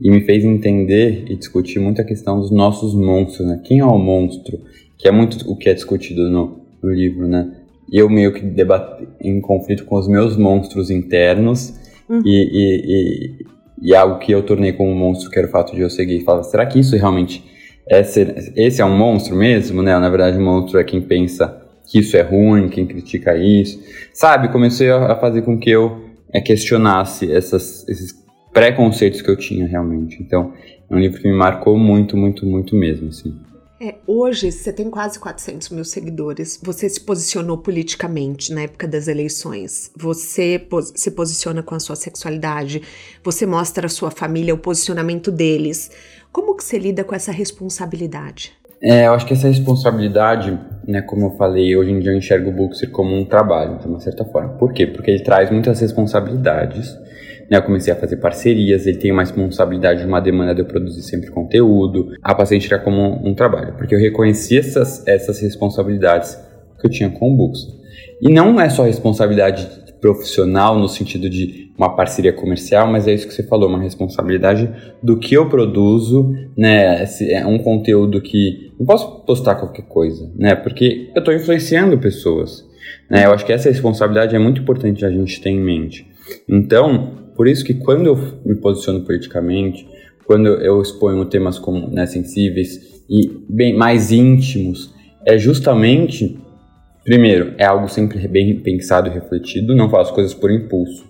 e me fez entender e discutir muito a questão dos nossos monstros, né? Quem é o monstro? Que é muito o que é discutido no no livro, né? Eu meio que debati em conflito com os meus monstros internos uhum. e, e, e, e, algo que eu tornei como um monstro, que era o fato de eu seguir e falar, será que isso realmente é ser, esse é um monstro mesmo, né? Na verdade, o monstro é quem pensa que isso é ruim, quem critica isso, sabe? Comecei a fazer com que eu é, questionasse essas, esses preconceitos que eu tinha realmente. Então, é um livro que me marcou muito, muito, muito mesmo, assim. É, hoje você tem quase 400 mil seguidores. Você se posicionou politicamente na época das eleições. Você pos se posiciona com a sua sexualidade. Você mostra à sua família o posicionamento deles. Como que você lida com essa responsabilidade? É, eu acho que essa responsabilidade, né, como eu falei, hoje em dia eu enxergo o Bookster como um trabalho, de uma certa forma. Por quê? Porque ele traz muitas responsabilidades né, eu comecei a fazer parcerias, ele tem uma responsabilidade de uma demanda de eu produzir sempre conteúdo. A paciente era como um trabalho, porque eu reconheci essas, essas responsabilidades que eu tinha com o Books. E não é só responsabilidade profissional no sentido de uma parceria comercial, mas é isso que você falou, uma responsabilidade do que eu produzo, né? É um conteúdo que não posso postar qualquer coisa, né? Porque eu estou influenciando pessoas, né? Eu acho que essa responsabilidade é muito importante a gente ter em mente. Então, por isso que quando eu me posiciono politicamente, quando eu exponho temas como né, sensíveis e bem mais íntimos, é justamente, primeiro, é algo sempre bem pensado e refletido, não faço coisas por impulso,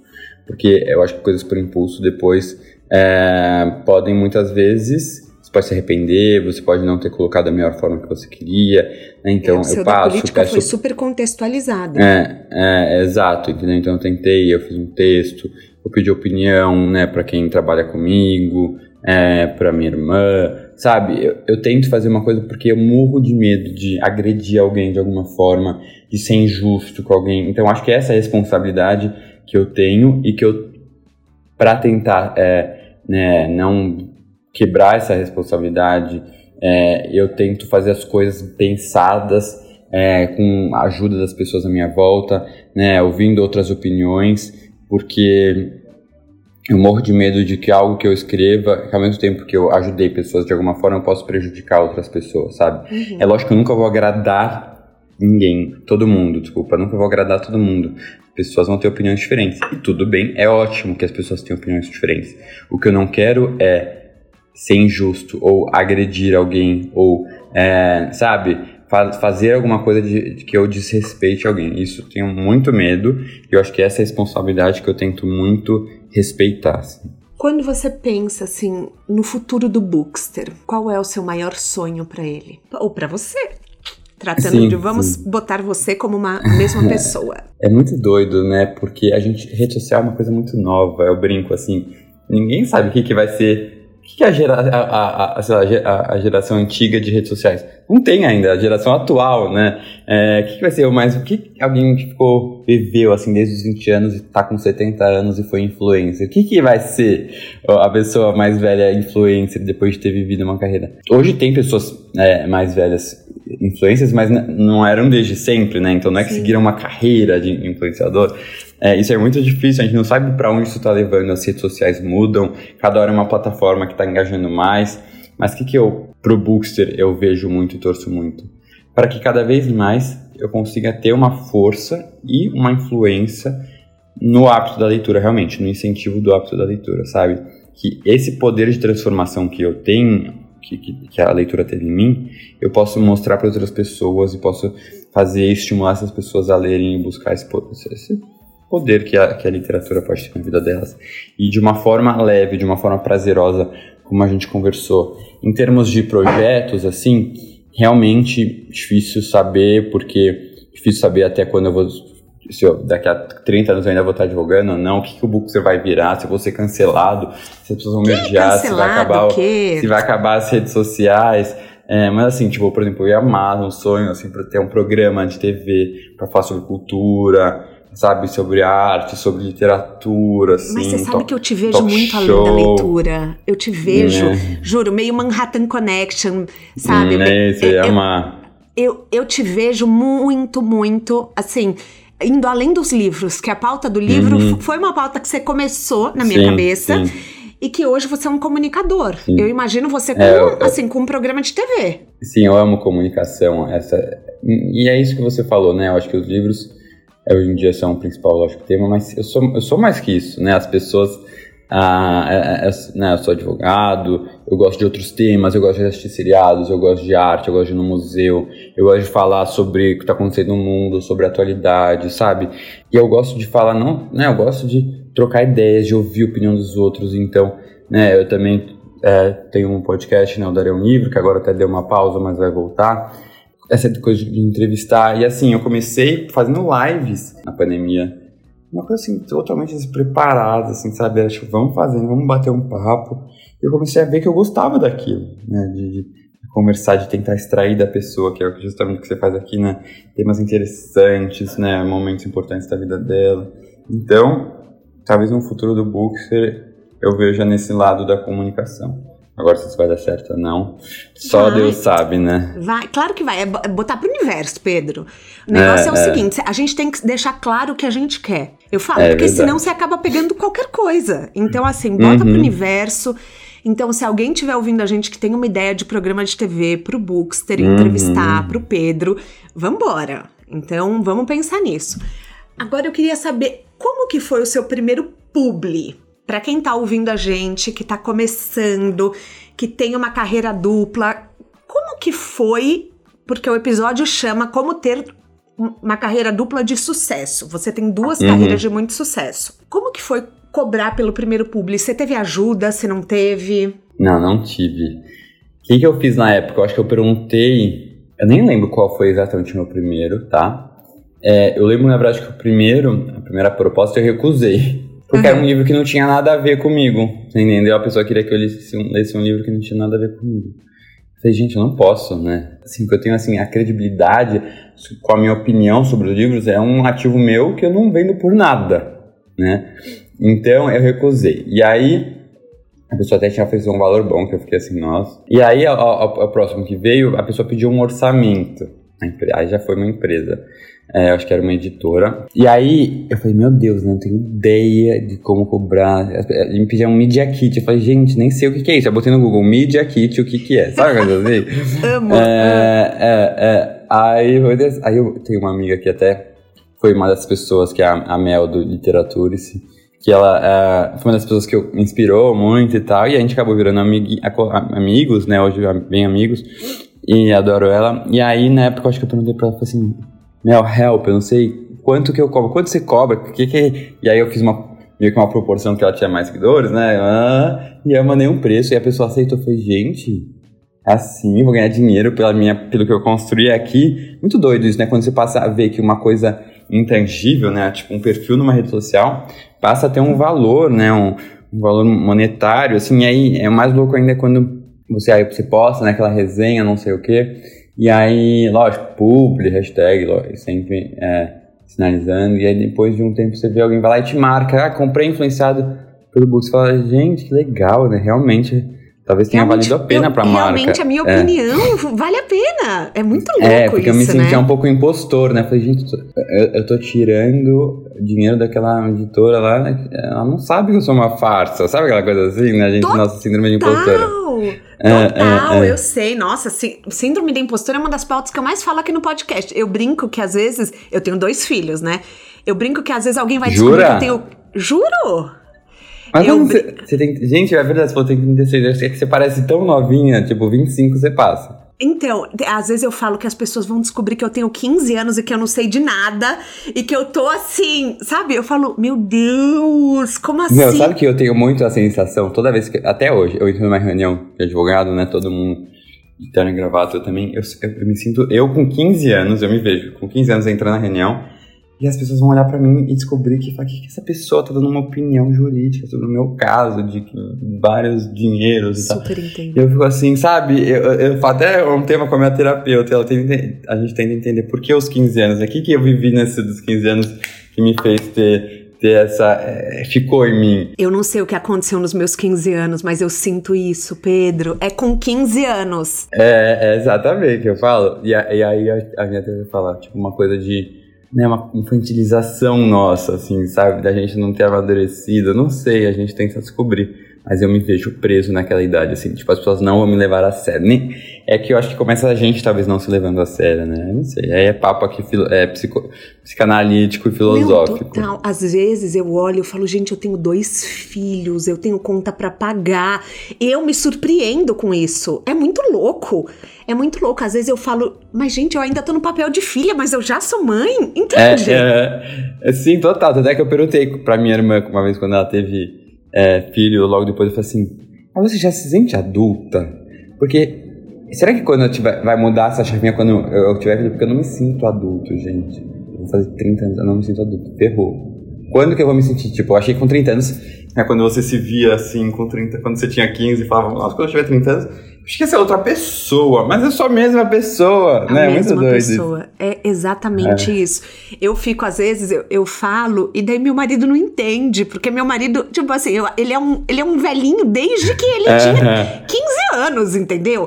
porque eu acho que coisas por impulso depois é, podem muitas vezes você pode se arrepender, você pode não ter colocado da melhor forma que você queria, né? então é, eu passo. A política peço... foi super contextualizada. É, é, exato, entendeu? Então eu tentei, eu fiz um texto, eu pedi opinião, né, para quem trabalha comigo, é, para minha irmã, sabe? Eu, eu, tento fazer uma coisa porque eu morro de medo de agredir alguém de alguma forma, de ser injusto com alguém. Então acho que essa é a responsabilidade que eu tenho e que eu, para tentar, é, né, não quebrar essa responsabilidade, é, eu tento fazer as coisas pensadas. É, com a ajuda das pessoas à minha volta, né, ouvindo outras opiniões, porque eu morro de medo de que algo que eu escreva, que ao mesmo tempo que eu ajudei pessoas de alguma forma, eu posso prejudicar outras pessoas, sabe? Uhum. É lógico que eu nunca vou agradar ninguém, todo mundo, desculpa, nunca vou agradar todo mundo. Pessoas vão ter opiniões diferentes. E tudo bem, é ótimo que as pessoas tenham opiniões diferentes. O que eu não quero é ser injusto ou agredir alguém ou, é, sabe, fazer alguma coisa de, de, que eu desrespeite alguém. Isso eu tenho muito medo e eu acho que essa é a responsabilidade que eu tento muito respeitar. Assim. Quando você pensa assim no futuro do Bookster, qual é o seu maior sonho para ele ou para você? Tratando sim, de vamos sim. botar você como uma mesma pessoa. É muito doido, né? Porque a gente rede social é uma coisa muito nova. Eu brinco assim, ninguém sabe o que, que vai ser que é a, gera, a, a, a, a, geração antiga de redes sociais? Não tem ainda, a geração atual, né? É, o que, que, vai ser o mais. O que alguém que ficou, viveu assim desde os 20 anos e tá com 70 anos e foi influencer? O que, que vai ser a pessoa mais velha influencer depois de ter vivido uma carreira? Hoje tem pessoas é, mais velhas influências, mas não eram desde sempre, né? Então não é que Sim. seguiram uma carreira de influenciador. É, isso é muito difícil, a gente não sabe para onde isso está levando, as redes sociais mudam, cada hora é uma plataforma que está engajando mais. Mas o que, que eu, pro Bookster, eu vejo muito e torço muito? Para que cada vez mais eu consiga ter uma força e uma influência no hábito da leitura, realmente, no incentivo do hábito da leitura, sabe? Que esse poder de transformação que eu tenho, que, que, que a leitura teve em mim, eu posso mostrar para outras pessoas e posso fazer estimular essas pessoas a lerem e buscar esse, esse poder que a, que a literatura pode ter na vida delas. E de uma forma leve, de uma forma prazerosa, como a gente conversou. Em termos de projetos, assim, realmente difícil saber, porque difícil saber até quando eu vou. Se eu, daqui a 30 anos eu ainda vou estar advogando ou não, o que, que o Bookster vai virar, se eu vou ser cancelado, se as pessoas vão me odiar, se vai acabar, se vai acabar as redes sociais. É, mas assim, tipo, por exemplo, eu ia amar um sonho, assim, para ter um programa de TV para falar sobre cultura, sabe, sobre arte, sobre literatura, assim. Mas você sabe que eu te vejo muito show. além da leitura. Eu te vejo, é. juro, meio Manhattan Connection, sabe? Hum, é, você é, ama. Eu, eu te vejo muito, muito, assim, indo além dos livros, que a pauta do livro uhum. foi uma pauta que você começou na minha sim, cabeça. Sim. E que hoje você é um comunicador. Sim. Eu imagino você com, é, eu, assim, com um programa de TV. Sim, eu amo comunicação. Essa, e é isso que você falou, né? Eu acho que os livros é, hoje em dia são o principal, lógico, tema, mas eu sou, eu sou mais que isso, né? As pessoas. Ah, é, é, é, né, eu sou advogado, eu gosto de outros temas, eu gosto de assistir seriados, eu gosto de arte, eu gosto de ir no museu, eu gosto de falar sobre o que está acontecendo no mundo, sobre a atualidade, sabe? E eu gosto de falar, não, né? Eu gosto de trocar ideias, de ouvir a opinião dos outros, então, né? Eu também é, tenho um podcast, né, o Darei um Livro, que agora até deu uma pausa, mas vai voltar. Essa coisa de entrevistar. E assim, eu comecei fazendo lives na pandemia. Uma coisa assim, totalmente despreparada, assim, sabe? Tipo, vamos fazendo, vamos bater um papo. Eu comecei a ver que eu gostava daquilo, né? De, de conversar, de tentar extrair da pessoa, que é justamente o que você faz aqui, né? Temas interessantes, né? Momentos importantes da vida dela. Então, talvez no futuro do Bookster eu veja nesse lado da comunicação. Agora, se isso vai dar certo ou não, só vai. Deus sabe, né? Vai, claro que vai. É, botar pro universo, Pedro. O negócio é, é o é. seguinte: a gente tem que deixar claro o que a gente quer. Eu falo, é, porque verdade. senão você acaba pegando qualquer coisa. Então, assim, bota uhum. pro universo. Então, se alguém estiver ouvindo a gente que tem uma ideia de programa de TV pro Bookster, uhum. entrevistar pro Pedro, vambora. Então, vamos pensar nisso. Agora eu queria saber como que foi o seu primeiro publi? Para quem tá ouvindo a gente, que tá começando, que tem uma carreira dupla, como que foi? Porque o episódio chama Como ter uma carreira dupla de sucesso. Você tem duas uhum. carreiras de muito sucesso. Como que foi cobrar pelo primeiro publi? Você teve ajuda? Você não teve? Não, não tive. O que, que eu fiz na época? Eu acho que eu perguntei. Eu nem lembro qual foi exatamente o meu primeiro, tá? É, eu lembro, na verdade, que o primeiro, a primeira proposta eu recusei. Porque uhum. era um livro que não tinha nada a ver comigo. Entendeu? A pessoa queria que eu lesse um, lesse um livro que não tinha nada a ver comigo. Eu falei, gente, eu não posso, né? Assim, porque eu tenho, assim, a credibilidade com a minha opinião sobre os livros é um ativo meu que eu não vendo por nada, né? Então, eu recusei. E aí, a pessoa até tinha oferecido um valor bom, que eu fiquei assim, nossa. E aí, o próximo que veio, a pessoa pediu um orçamento. Aí já foi uma empresa. É, acho que era uma editora. E aí eu falei, meu Deus, não tenho ideia de como cobrar. Ele me pediu um Media Kit. Eu falei, gente, nem sei o que, que é isso. Eu botei no Google Media Kit, o que, que é. Sabe o que assim? Amo. É, é, é. Aí, aí eu tenho uma amiga que até foi uma das pessoas, que é a, a Mel do Literaturice, que ela é, foi uma das pessoas que me inspirou muito e tal. E a gente acabou virando amigui, amigos, né? Hoje bem amigos. E adoro ela. E aí, na época, eu acho que eu perguntei pra ela, falei assim Mel, help, eu não sei quanto que eu cobro, quanto você cobra, que que... E aí eu fiz uma, meio que uma proporção que ela tinha mais seguidores, né? Ah, e eu mandei um preço e a pessoa aceitou. Falei, gente, é assim, vou ganhar dinheiro pela minha, pelo que eu construí aqui. Muito doido isso, né? Quando você passa a ver que uma coisa intangível, né? Tipo um perfil numa rede social, passa a ter um valor, né? Um, um valor monetário, assim. E aí é mais louco ainda quando você aí você posta, né? Aquela resenha, não sei o quê. E aí, lógico, publi, hashtag, lógico, sempre é, sinalizando. E aí depois de um tempo você vê alguém vai lá e te marca, ah, comprei influenciado pelo book. Você fala, gente, que legal, né? Realmente, talvez tenha realmente, valido a pena eu, pra realmente, marca. Realmente, a minha é. opinião vale a pena. É muito louco É, porque isso, eu me sentia né? um pouco impostor, né? Falei, gente, eu, eu tô tirando dinheiro daquela editora lá, né? ela não sabe que eu sou uma farsa. Sabe aquela coisa assim, né? A gente, Total. nossa síndrome de impostora. É, Total, é, é. eu sei. Nossa, síndrome da impostora é uma das pautas que eu mais falo aqui no podcast. Eu brinco que às vezes. Eu tenho dois filhos, né? Eu brinco que às vezes alguém vai Jura? descobrir que eu tenho. Juro! Mas eu você, você tem. Gente, é verdade, você tem 36 é que você parece tão novinha, tipo, 25 você passa. Então, às vezes eu falo que as pessoas vão descobrir que eu tenho 15 anos e que eu não sei de nada e que eu tô assim, sabe? Eu falo, meu Deus, como assim? Meu, sabe que eu tenho muito a sensação, toda vez que, até hoje, eu entro numa reunião de advogado, né, todo mundo de terno e gravata, eu também, eu, eu, me sinto, eu com 15 anos, eu me vejo com 15 anos entrando na reunião e as pessoas vão olhar para mim e descobrir que, que, que essa pessoa tá dando uma opinião jurídica sobre o meu caso, de vários dinheiros e tal. Super entendo. E eu fico assim, sabe? Eu, eu, até um tema com a minha terapeuta, ela tem, a gente tem que entender por que os 15 anos, né? O que, que eu vivi nesses dos 15 anos que me fez ter, ter essa. É, ficou em mim. Eu não sei o que aconteceu nos meus 15 anos, mas eu sinto isso, Pedro. É com 15 anos. É, é exatamente o que eu falo. E, e aí a, a minha terapeuta fala, tipo, uma coisa de né, uma infantilização nossa, assim, sabe? Da gente não ter amadurecido. Não sei, a gente tenta descobrir. Mas eu me vejo preso naquela idade, assim. Tipo, as pessoas não vão me levar a sério. Nem, é que eu acho que começa a gente, talvez, não se levando a sério, né? Não sei. Aí é papo aqui, é psico, psicanalítico e filosófico. Meu, total. Às vezes eu olho e falo, gente, eu tenho dois filhos, eu tenho conta para pagar. Eu me surpreendo com isso. É muito louco. É muito louco. Às vezes eu falo, mas gente, eu ainda tô no papel de filha, mas eu já sou mãe. Entende? É, é, é sim, total. Até que eu perguntei pra minha irmã uma vez quando ela teve é, filho, logo depois eu falei assim. Mas você já se sente adulta? Porque será que quando eu tiver, vai mudar essa chavinha quando eu, eu tiver vida? Porque eu não me sinto adulto, gente. Eu vou fazer 30 anos, eu não me sinto adulto. Ferrou. Quando que eu vou me sentir? Tipo, eu achei que com 30 anos é quando você se via assim com 30, quando você tinha 15 e falava, nossa, quando eu tiver 30 anos, acho que essa é outra pessoa, mas eu sou a mesma pessoa, a né? Mesma Muito pessoa. Doido. É exatamente é. isso. Eu fico, às vezes, eu, eu falo, e daí meu marido não entende, porque meu marido, tipo assim, eu, ele, é um, ele é um velhinho desde que ele é. tinha 15 anos, entendeu?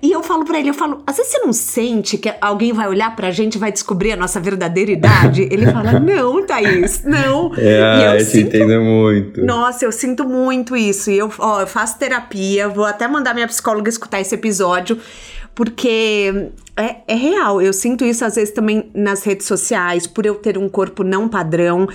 E eu falo para ele, eu falo, às vezes você não sente que alguém vai olhar pra gente e vai descobrir a nossa verdadeira idade? ele fala, não, Thaís, não. É, e eu, eu sinto, entendo muito. Nossa, eu sinto muito isso. E eu, ó, eu faço terapia, vou até mandar minha psicóloga escutar esse episódio, porque é, é real. Eu sinto isso às vezes também nas redes sociais, por eu ter um corpo não padrão.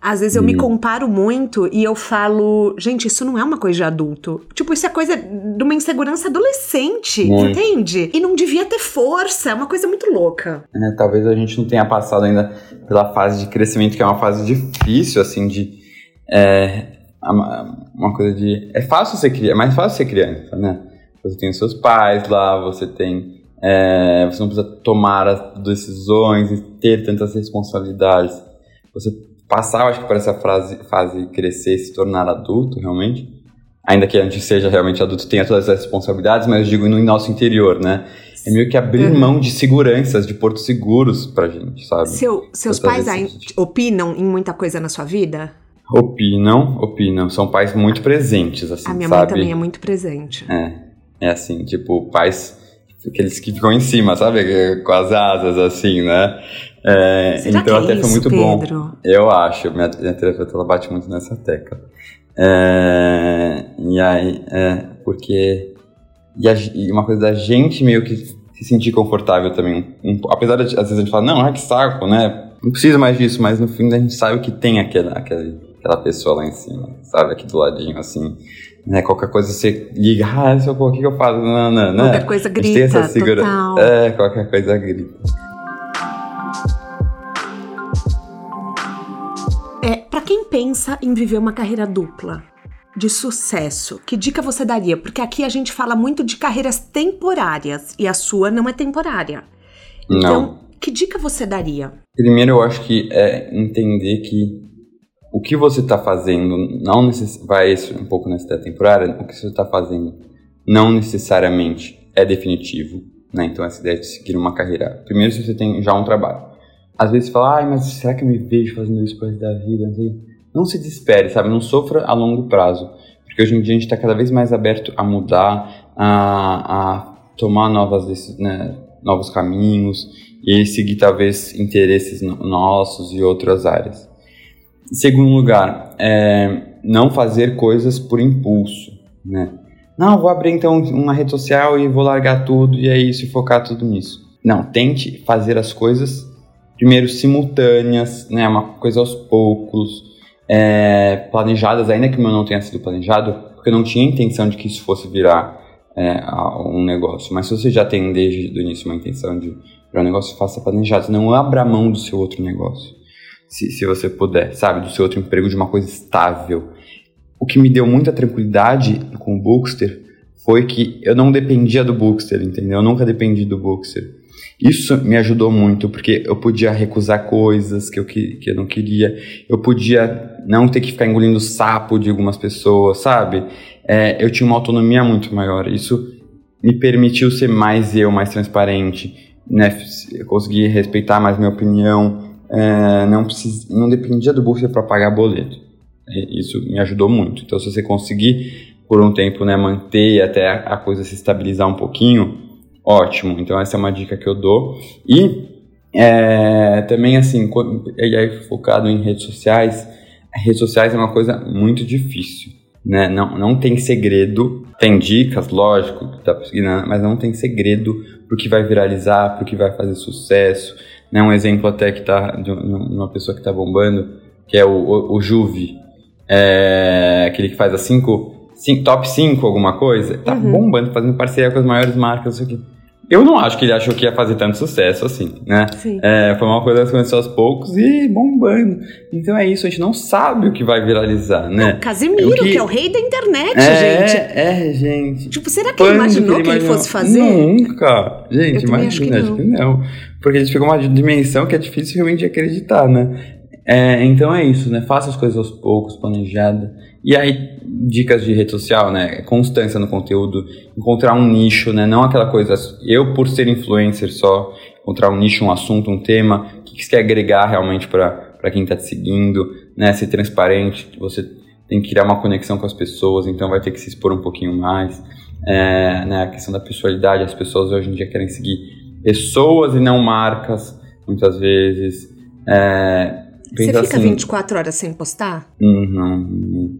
Às vezes eu hum. me comparo muito e eu falo, gente, isso não é uma coisa de adulto. Tipo, isso é coisa de uma insegurança adolescente, muito. entende? E não devia ter força, é uma coisa muito louca. É, talvez a gente não tenha passado ainda pela fase de crescimento, que é uma fase difícil, assim, de. É, uma coisa de. É fácil ser criança, é mais fácil ser criança, né? Você tem os seus pais lá, você tem. É, você não precisa tomar as decisões e ter tantas responsabilidades. Você passar, acho que por essa frase, fase crescer, se tornar adulto, realmente. Ainda que a gente seja realmente adulto, tenha todas as responsabilidades, mas eu digo no nosso interior, né? É meio que abrir uhum. mão de seguranças, de portos seguros pra gente, sabe? Seu, seus pais aí, opinam em muita coisa na sua vida? Opinam, opinam. São pais muito presentes, assim, A minha sabe? mãe também é muito presente. É, é assim, tipo, pais aqueles que ficam em cima, sabe? Com as asas, assim, né? É, então até é foi muito Pedro? bom. Eu acho, minha, minha terapeuta ela bate muito nessa tecla. É, e aí, é, porque. E, a, e, uma coisa da gente meio que se sentir confortável também. Um, apesar de às vezes a gente falar, não, é que saco, né? Não precisa mais disso, mas no fim a gente sabe que tem aquela, aquela, aquela pessoa lá em cima, sabe? Aqui do ladinho, assim. Né, qualquer coisa você liga, ah, se eu o que eu faço? Não, não, né? Qualquer coisa grita, segura... total. É, qualquer coisa grita. quem pensa em viver uma carreira dupla de sucesso, que dica você daria? Porque aqui a gente fala muito de carreiras temporárias e a sua não é temporária. Não. Então, que dica você daria? Primeiro, eu acho que é entender que o que você está fazendo não necess... vai um pouco nessa temporária. O que você está fazendo não necessariamente é definitivo. Né? Então, essa ideia de seguir uma carreira. Primeiro, se você tem já um trabalho às vezes fala, ai, mas será que eu me vejo fazendo isso por da vida? Não se desespere, sabe? Não sofra a longo prazo. Porque hoje em dia a gente está cada vez mais aberto a mudar, a, a tomar novas, né, novos caminhos e seguir talvez interesses nossos e outras áreas. Em segundo lugar, é, não fazer coisas por impulso, né? Não, vou abrir então uma rede social e vou largar tudo e é isso e focar tudo nisso. Não, tente fazer as coisas primeiro simultâneas, né, uma coisa aos poucos, é, planejadas, ainda que o meu não tenha sido planejado, porque eu não tinha intenção de que isso fosse virar é, um negócio. Mas se você já tem desde o início uma intenção de virar um negócio, faça planejado, não abra mão do seu outro negócio, se, se você puder, sabe, do seu outro emprego, de uma coisa estável. O que me deu muita tranquilidade com o Bookster foi que eu não dependia do Bookster, entendeu? Eu nunca dependi do Bookster. Isso me ajudou muito, porque eu podia recusar coisas que eu, que, que eu não queria, eu podia não ter que ficar engolindo sapo de algumas pessoas, sabe? É, eu tinha uma autonomia muito maior. Isso me permitiu ser mais eu, mais transparente, né? conseguir respeitar mais minha opinião, é, não, não dependia do bolso para pagar boleto. Isso me ajudou muito. Então, se você conseguir por um tempo né, manter até a coisa se estabilizar um pouquinho, ótimo. Então essa é uma dica que eu dou. E é, também assim, e aí focado em redes sociais, redes sociais é uma coisa muito difícil. Né? Não, não tem segredo, tem dicas, lógico, né? mas não tem segredo pro que vai viralizar, pro que vai fazer sucesso. Né? Um exemplo até que tá de uma pessoa que tá bombando, que é o, o, o Juve, é, aquele que faz as cinco, cinco top 5 alguma coisa, tá uhum. bombando, fazendo parceria com as maiores marcas, isso aqui eu não acho que ele achou que ia fazer tanto sucesso assim, né? Sim. É, foi uma coisa que começou aos poucos e bombando. Então é isso, a gente não sabe o que vai viralizar, né? Casimiro, O que- que... é o rei da internet, é, gente. É, gente. Tipo, será que ele imaginou que ele imaginou? fosse fazer? Nunca. Gente, também acho imagina, que acho que não. Porque a gente pegou uma dimensão que é difícil realmente de acreditar, né? É, então é isso, né? Faça as coisas aos poucos, planejada. E aí, dicas de rede social, né? Constância no conteúdo, encontrar um nicho, né? Não aquela coisa, eu por ser influencer só, encontrar um nicho, um assunto, um tema, o que que você quer agregar realmente para quem tá te seguindo, né? Ser transparente, você tem que criar uma conexão com as pessoas, então vai ter que se expor um pouquinho mais. É, né, a questão da pessoalidade, as pessoas hoje em dia querem seguir pessoas e não marcas, muitas vezes. É, Você fica assim, 24 horas sem postar? Hum, Não, não,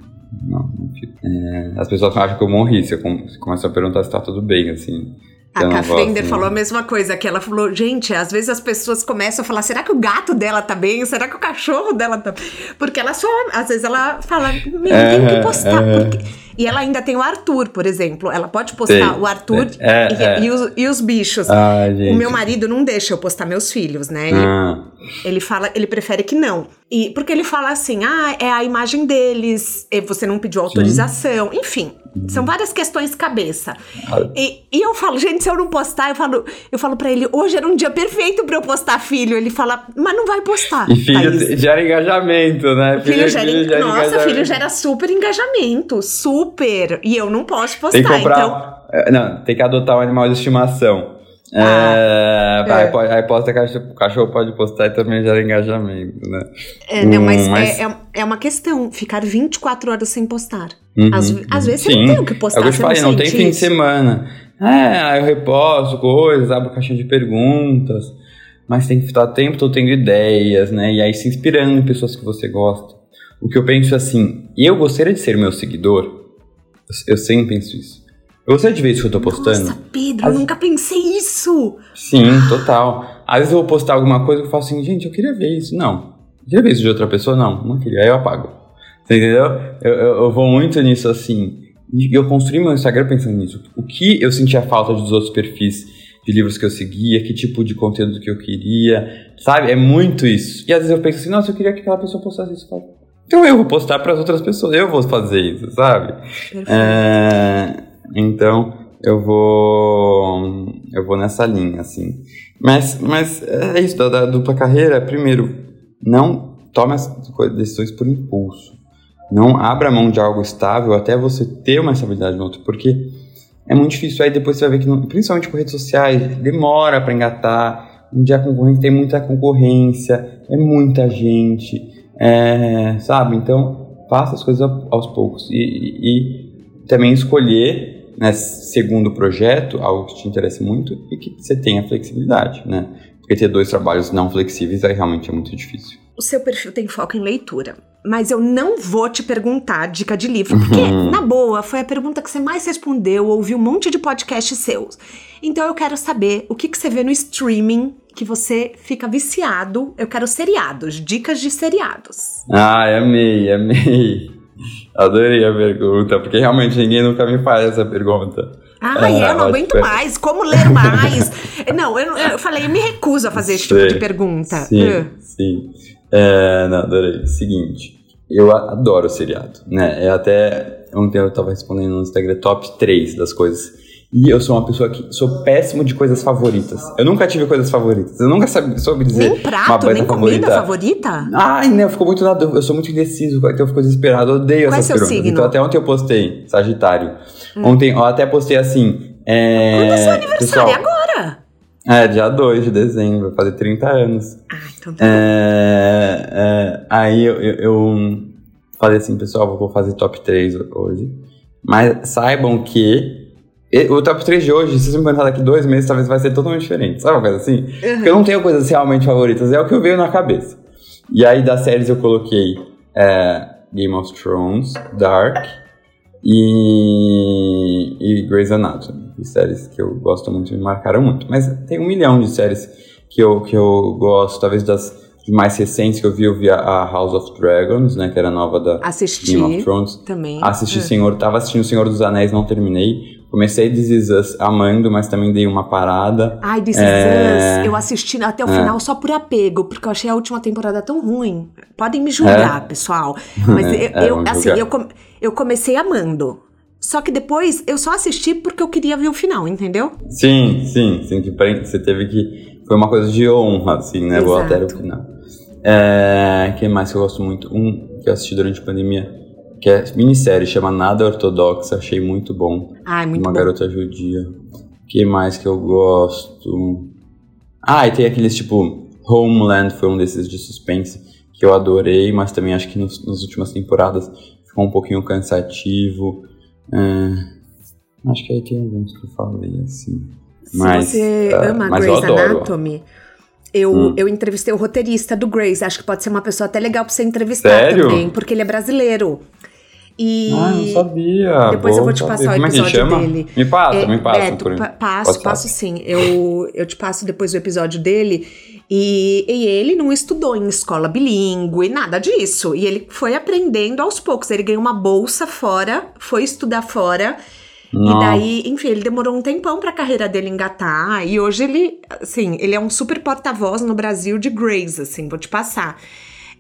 não, não fico. É, as pessoas acham que eu morri, se eu com- se começam a perguntar se tá tudo bem, assim. A Cafrender gosto, falou a mesma coisa, que ela falou, gente, às vezes as pessoas começam a falar, será que o gato dela tá bem? Será que o cachorro dela tá bem? Porque ela só, às vezes ela fala, meu, É, que postar. é. porque-" E ela ainda tem o Arthur, por exemplo. Ela pode postar Tem, o Arthur. É, e, é. e os, e os bichos. Gente. O meu marido não deixa eu postar meus filhos, né? Ah, ele fala, ele prefere que não. E porque ele fala assim: "Ah, é a imagem deles, e você não pediu autorização". Enfim, são várias questões cabeça. E, e eu falo, gente, se eu não postar, eu falo, eu falo para ele, hoje era um dia perfeito para eu postar filho. Ele fala: "Mas não vai postar". e filho Thaís." gera engajamento, né? Filho gera, gera nossa, engajamento. filho gera super engajamento, super. E eu não posso postar, Tem que comprar. então. é, Não, tem que adotar um animal de estimação. Ah, é, Aí, é. pode, aí posta cachorro, o cachorro pode postar e também gera engajamento, né? É, não, Hum, mas, mas- É, é, é uma questão, ficar 24 horas sem postar. Uhum, Às, às vezes você Sim. não tem o que postar. É o que eu te você falei, não, tem sente fim de isso? semana. É, aí eu reposto coisas, abro caixinha de perguntas, mas tem que estar o tempo todo tendo ideias, né? E aí se inspirando em pessoas que você gosta. O que eu penso é assim, eu gostaria de ser meu seguidor, eu, eu sempre penso isso. Eu gostaria de ver isso que eu tô postando. Nossa, Pedro, As- eu nunca pensei isso. Sim, total. Às vezes eu vou postar alguma coisa que eu falo assim, gente, eu queria ver isso. Não. Eu queria ver isso de outra pessoa? Não, não queria. Aí eu apago. Você entendeu? Eu, eu, eu vou muito nisso assim. E eu construí meu Instagram pensando nisso. O que eu sentia falta dos outros perfis de livros que eu seguia, que tipo de conteúdo que eu queria, sabe? É muito isso. E às vezes eu penso assim, nossa, eu queria que aquela pessoa postasse isso. Então eu vou postar para as outras pessoas, eu vou fazer isso, sabe? Perfeito. É, então eu vou eu vou nessa linha assim. Mas mas é isso da, da dupla carreira. Primeiro, não tome as decisões por impulso. Não abra mão de algo estável até você ter uma estabilidade no outro, porque é muito difícil. Aí depois você vai ver que, não- principalmente com redes sociais, demora para engatar. Um dia a concorrência tem muita concorrência, é muita gente, é, sabe? Então faça as coisas aos poucos e, e- e também escolher, né, segundo o projeto, algo que te interesse muito e que você tenha flexibilidade, né? Porque ter dois trabalhos não flexíveis aí realmente é muito difícil. O seu perfil tem foco em leitura. Mas eu não vou te perguntar dica de livro, porque, Uhum. na boa, foi a pergunta que você mais respondeu, ouvi um monte de podcasts seus. Então eu quero saber o que, que você vê no streaming que você fica viciado. Eu quero seriados, dicas de seriados. Ai, amei, amei. Adorei a pergunta, porque realmente ninguém nunca me faz essa pergunta. Ah, eu não aguento mais. Como ler mais? não, eu, eu falei, eu me recuso a fazer esse tipo de pergunta. Sim, Ah. sim. É, não, adorei. Seguinte, eu adoro seriado, né? É até ontem eu tava respondendo no Instagram top 3 das coisas. E eu sou uma pessoa que sou péssimo de coisas favoritas. Eu nunca tive coisas favoritas. Eu nunca sabe, soube dizer Nem uma prato, banda nem favorita. comida favorita? Ai, né? Eu fico muito na dúvida. Eu sou muito indeciso, então eu fico desesperado. Eu odeio Qual é essas seu perguntas. signo? Hum. Então até ontem eu postei, Sagitário. Ontem eu até postei assim. É, Quando é seu aniversário? pessoal, É agora? É, dia 2 de dezembro, vai fazer 30 anos. Ah, então tá. É, é, aí eu, eu, eu falei assim, pessoal, vou fazer top 3 hoje. Mas saibam que o top 3 de hoje, se vocês me perguntar daqui dois meses, talvez vai ser totalmente diferente. Sabe uma coisa assim? Porque eu não tenho coisas realmente favoritas, é o que eu veio na cabeça. E aí das séries eu coloquei é, Game of Thrones, Dark e, e Grey's Anatomy. E séries que eu gosto muito e me marcaram muito. Mas tem um milhão de séries que eu, que eu gosto, talvez das mais recentes que eu vi, eu vi a- House of Dragons, né, que era nova da Assisti Game of Thrones. também. Assisti É. Senhor, tava assistindo Senhor dos Anéis, não terminei. Comecei This Is Us amando, mas também dei uma parada. Ai, This Is é... Us, eu assisti até o é. final só por apego, porque eu achei a última temporada tão ruim. Podem me julgar, é. pessoal. Mas eu, é, eu assim, eu, eu comecei amando. Só que depois eu só assisti porque eu queria ver o final, entendeu? Sim, sim, sim. Que você teve que. Foi uma coisa de honra, assim, né? Exato. Vou até o final. É. que mais que eu gosto muito? Um que eu assisti durante a pandemia que é minissérie, chama Nada Ortodoxa, achei muito bom. Ah, muito Uma bom. garota judia. que mais que eu gosto? Ah, e tem aqueles tipo Homeland, foi um desses de suspense que eu adorei, mas também acho que nos, nas últimas temporadas ficou um pouquinho cansativo. É, acho que aí tem alguns que eu falei assim. Se mas, você uh, ama mas Grey's Anatomy, eu, hum. eu entrevistei o roteirista do Grey's. Acho que pode ser uma pessoa até legal pra você entrevistar Sério? também, porque ele é brasileiro. E ah, não sabia. Depois eu vou te passar saber. o episódio Como é dele. Me passa, é, me passa. Beto, por... passo, passo sim. Eu, eu te passo depois o episódio dele. E, e ele não estudou em escola bilíngue, nada disso. E ele foi aprendendo aos poucos. Ele ganhou uma bolsa fora, foi estudar fora. Não. E daí, enfim, ele demorou um tempão pra carreira dele engatar. E hoje ele, assim, ele é um super porta-voz no Brasil de Grace, assim, vou te passar.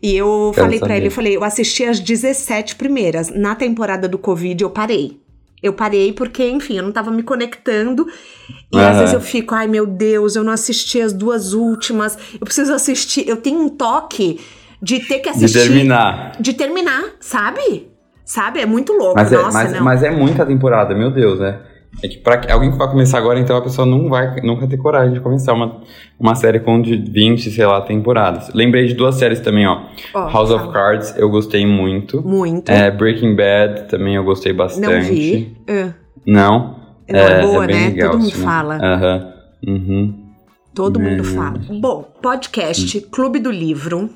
E eu Quero falei para ele, eu falei, eu assisti as 17 primeiras. Na temporada do Covid eu parei. Eu parei porque, enfim, eu não tava me conectando. E uhum. às vezes eu fico, ai meu Deus, eu não assisti as duas últimas. Eu preciso assistir. Eu tenho um toque de ter que assistir. De terminar. De terminar, sabe? Sabe? É muito louco. Mas, é, Nossa, é, mas, mas é muita temporada, meu Deus, né? É que pra alguém que vai começar agora, então a pessoa não vai nunca ter coragem de começar uma, uma série com de 20, sei lá, temporadas. Lembrei de duas séries também, ó. Oh, House of Cards, eu gostei muito. Muito. É, Breaking Bad também eu gostei bastante. Não vi. Uh. Não? Não, é, é boa, é né? Legal, Todo mundo assim, fala. Aham. Uh -huh. uhum. Todo mundo fala. Bom, podcast hum. Clube do Livro.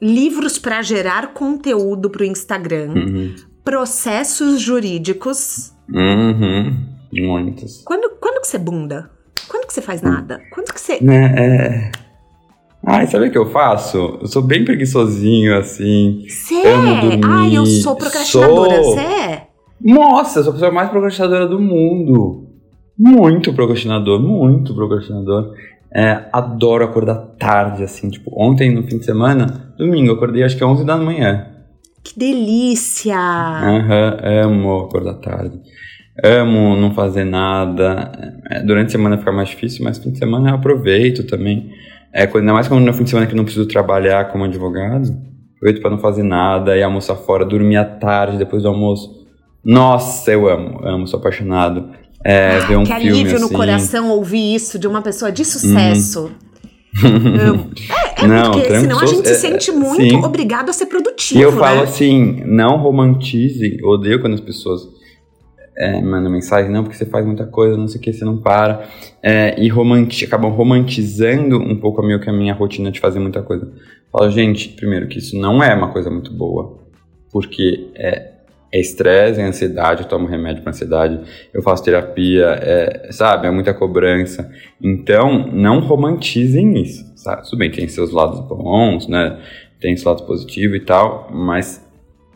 Livros para gerar conteúdo para o Instagram. Uhum. Processos jurídicos. Uhum. Muitos. Quando, quando que você bunda? Quando que você faz nada? Quando que você. É, é... Ai, sabe o que eu faço? Eu sou bem preguiçosinho, assim. Você é? Ai, eu sou procrastinadora. Você é? Nossa, eu sou a pessoa mais procrastinadora do mundo. Muito procrastinador, muito procrastinador. É, adoro acordar tarde, assim. Tipo, ontem, no fim de semana, domingo, eu acordei acho que 11 da manhã. Que delícia! Aham, uhum, amo acordar tarde. Amo não fazer nada. É, durante a semana fica mais difícil, mas fim de semana eu aproveito também. É, ainda mais quando no fim de semana que não preciso trabalhar como advogado, aproveito para não fazer nada e almoçar fora, dormir à tarde depois do almoço. Nossa, eu amo, amo, sou apaixonado. É, ah, ver um que filme alívio assim. no coração ouvir isso de uma pessoa de sucesso. Uhum. é, é não, porque senão a gente se é, sente muito sim. obrigado a ser produtivo. E eu né? falo assim, não romantize, odeio quando as pessoas é, mandam mensagem, não, porque você faz muita coisa, não sei o que, você não para. É, e romanti acabam romantizando um pouco a minha, a minha rotina de fazer muita coisa. Falo, gente, primeiro que isso não é uma coisa muito boa, porque é, é estresse, é ansiedade, eu tomo remédio para ansiedade, eu faço terapia, é, sabe, é muita cobrança. Então, não romantizem isso, sabe? Tudo bem, tem seus lados bons, né? Tem seu lado positivo e tal, mas